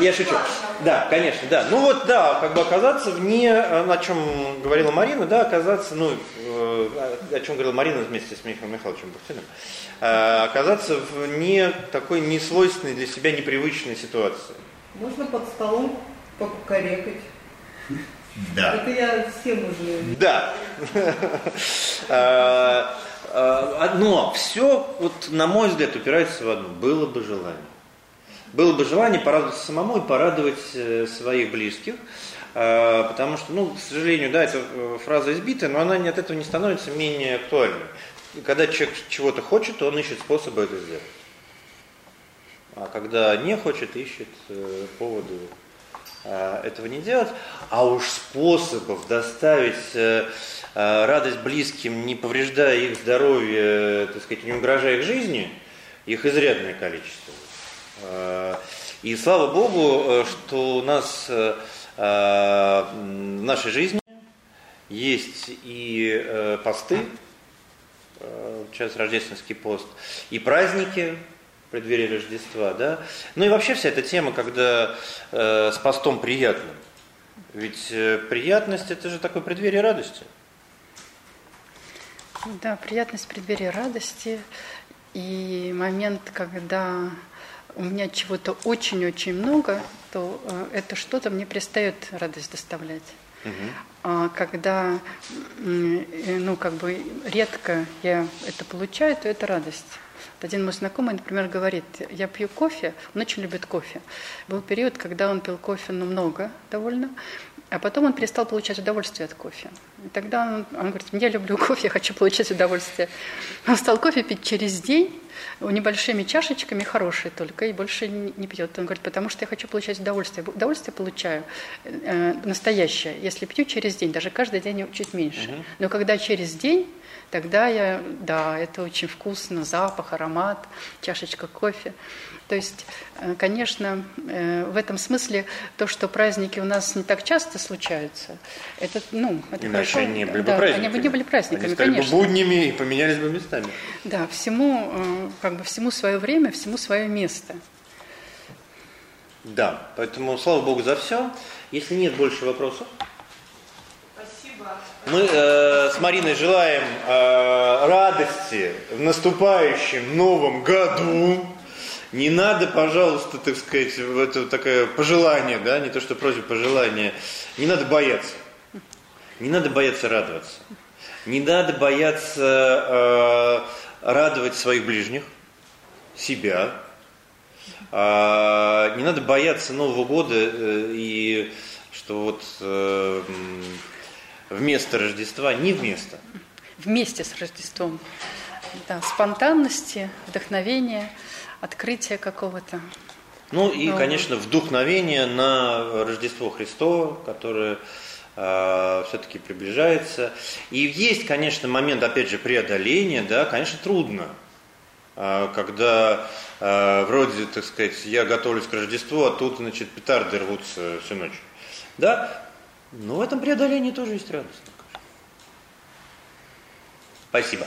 Speaker 2: Я шучу. Да, конечно, да. Ну вот, да, как бы оказаться вне, э, о чем говорила Марина, да, оказаться, ну, э, о чем говорила Марина вместе с Михаилом Михайловичем Бухтиным, э, оказаться в не такой несвойственной для себя непривычной ситуации.
Speaker 4: Можно под столом покорекать.
Speaker 2: Да.
Speaker 4: Это я всем уже...
Speaker 2: Да. А, но все, вот, на мой взгляд, упирается в одно. Было бы желание. Было бы желание порадоваться самому и порадовать э, своих близких. А, потому что, ну, к сожалению, да, эта э, фраза избитая, но она от этого не становится менее актуальной. Когда человек чего-то хочет, он ищет способы это сделать. А когда не хочет, ищет э, поводы этого не делать. А уж способов доставить радость близким, не повреждая их здоровье, так сказать, не угрожая их жизни, их изрядное количество. Э, и слава Богу, э, что у нас в нашей жизни есть и посты, сейчас рождественский пост, и праздники, преддверии Рождества, да. Ну и вообще вся эта тема, когда э, с постом приятным. Ведь э, приятность это же такое преддверие радости.
Speaker 3: Да, приятность преддверия радости и момент, когда у меня чего-то очень-очень много, то э, это что-то мне перестает радость доставлять. Угу. А когда, э, ну, как бы редко я это получаю, то это радость. Один мой знакомый, например, говорит, я пью кофе, он очень любит кофе. Был период, когда он пил кофе, ну, много довольно, а потом он перестал получать удовольствие от кофе. И тогда он, он говорит, я люблю кофе, я хочу получать удовольствие. Он стал кофе пить через день, небольшими чашечками, хорошие только, и больше не пьет. Он говорит, потому что я хочу получать удовольствие. Удовольствие получаю э, настоящее, если пью через день, даже каждый день чуть меньше. Но когда через день, тогда я, да, это очень вкусно, запах, аромат, чашечка кофе. То есть, э, конечно, э, в этом смысле то, что праздники у нас не так часто случаются, это, ну, это
Speaker 2: Иначе
Speaker 3: хорошо.
Speaker 2: они были
Speaker 3: да,
Speaker 2: бы праздниками.
Speaker 3: Они бы не были праздниками,
Speaker 2: они стали
Speaker 3: конечно.
Speaker 2: бы буднями и поменялись бы местами.
Speaker 3: Да, всему, э, как бы всему свое время, всему свое место.
Speaker 2: Да, поэтому слава Богу за все. Если нет больше вопросов.
Speaker 4: Спасибо.
Speaker 2: Мы э, с Мариной желаем э, радости в наступающем новом году. Не надо, пожалуйста, так сказать, это такое пожелание, да, не то что просьба, пожелание. Не надо бояться. Не надо бояться радоваться. Не надо бояться э, радовать своих ближних, себя. А, не надо бояться Нового года э, и что вот э, вместо Рождества, не вместо.
Speaker 3: Вместе с Рождеством. Да, спонтанности, вдохновения, открытия какого-то.
Speaker 2: Ну и, конечно, вдохновение на Рождество Христово, которое э, все-таки приближается. И есть, конечно, момент, опять же, преодоления, да, конечно, трудно. Э, когда э, вроде, так сказать, я готовлюсь к Рождеству, а тут, значит, петарды рвутся всю ночь. Да? Но в этом преодолении тоже есть радость. Спасибо.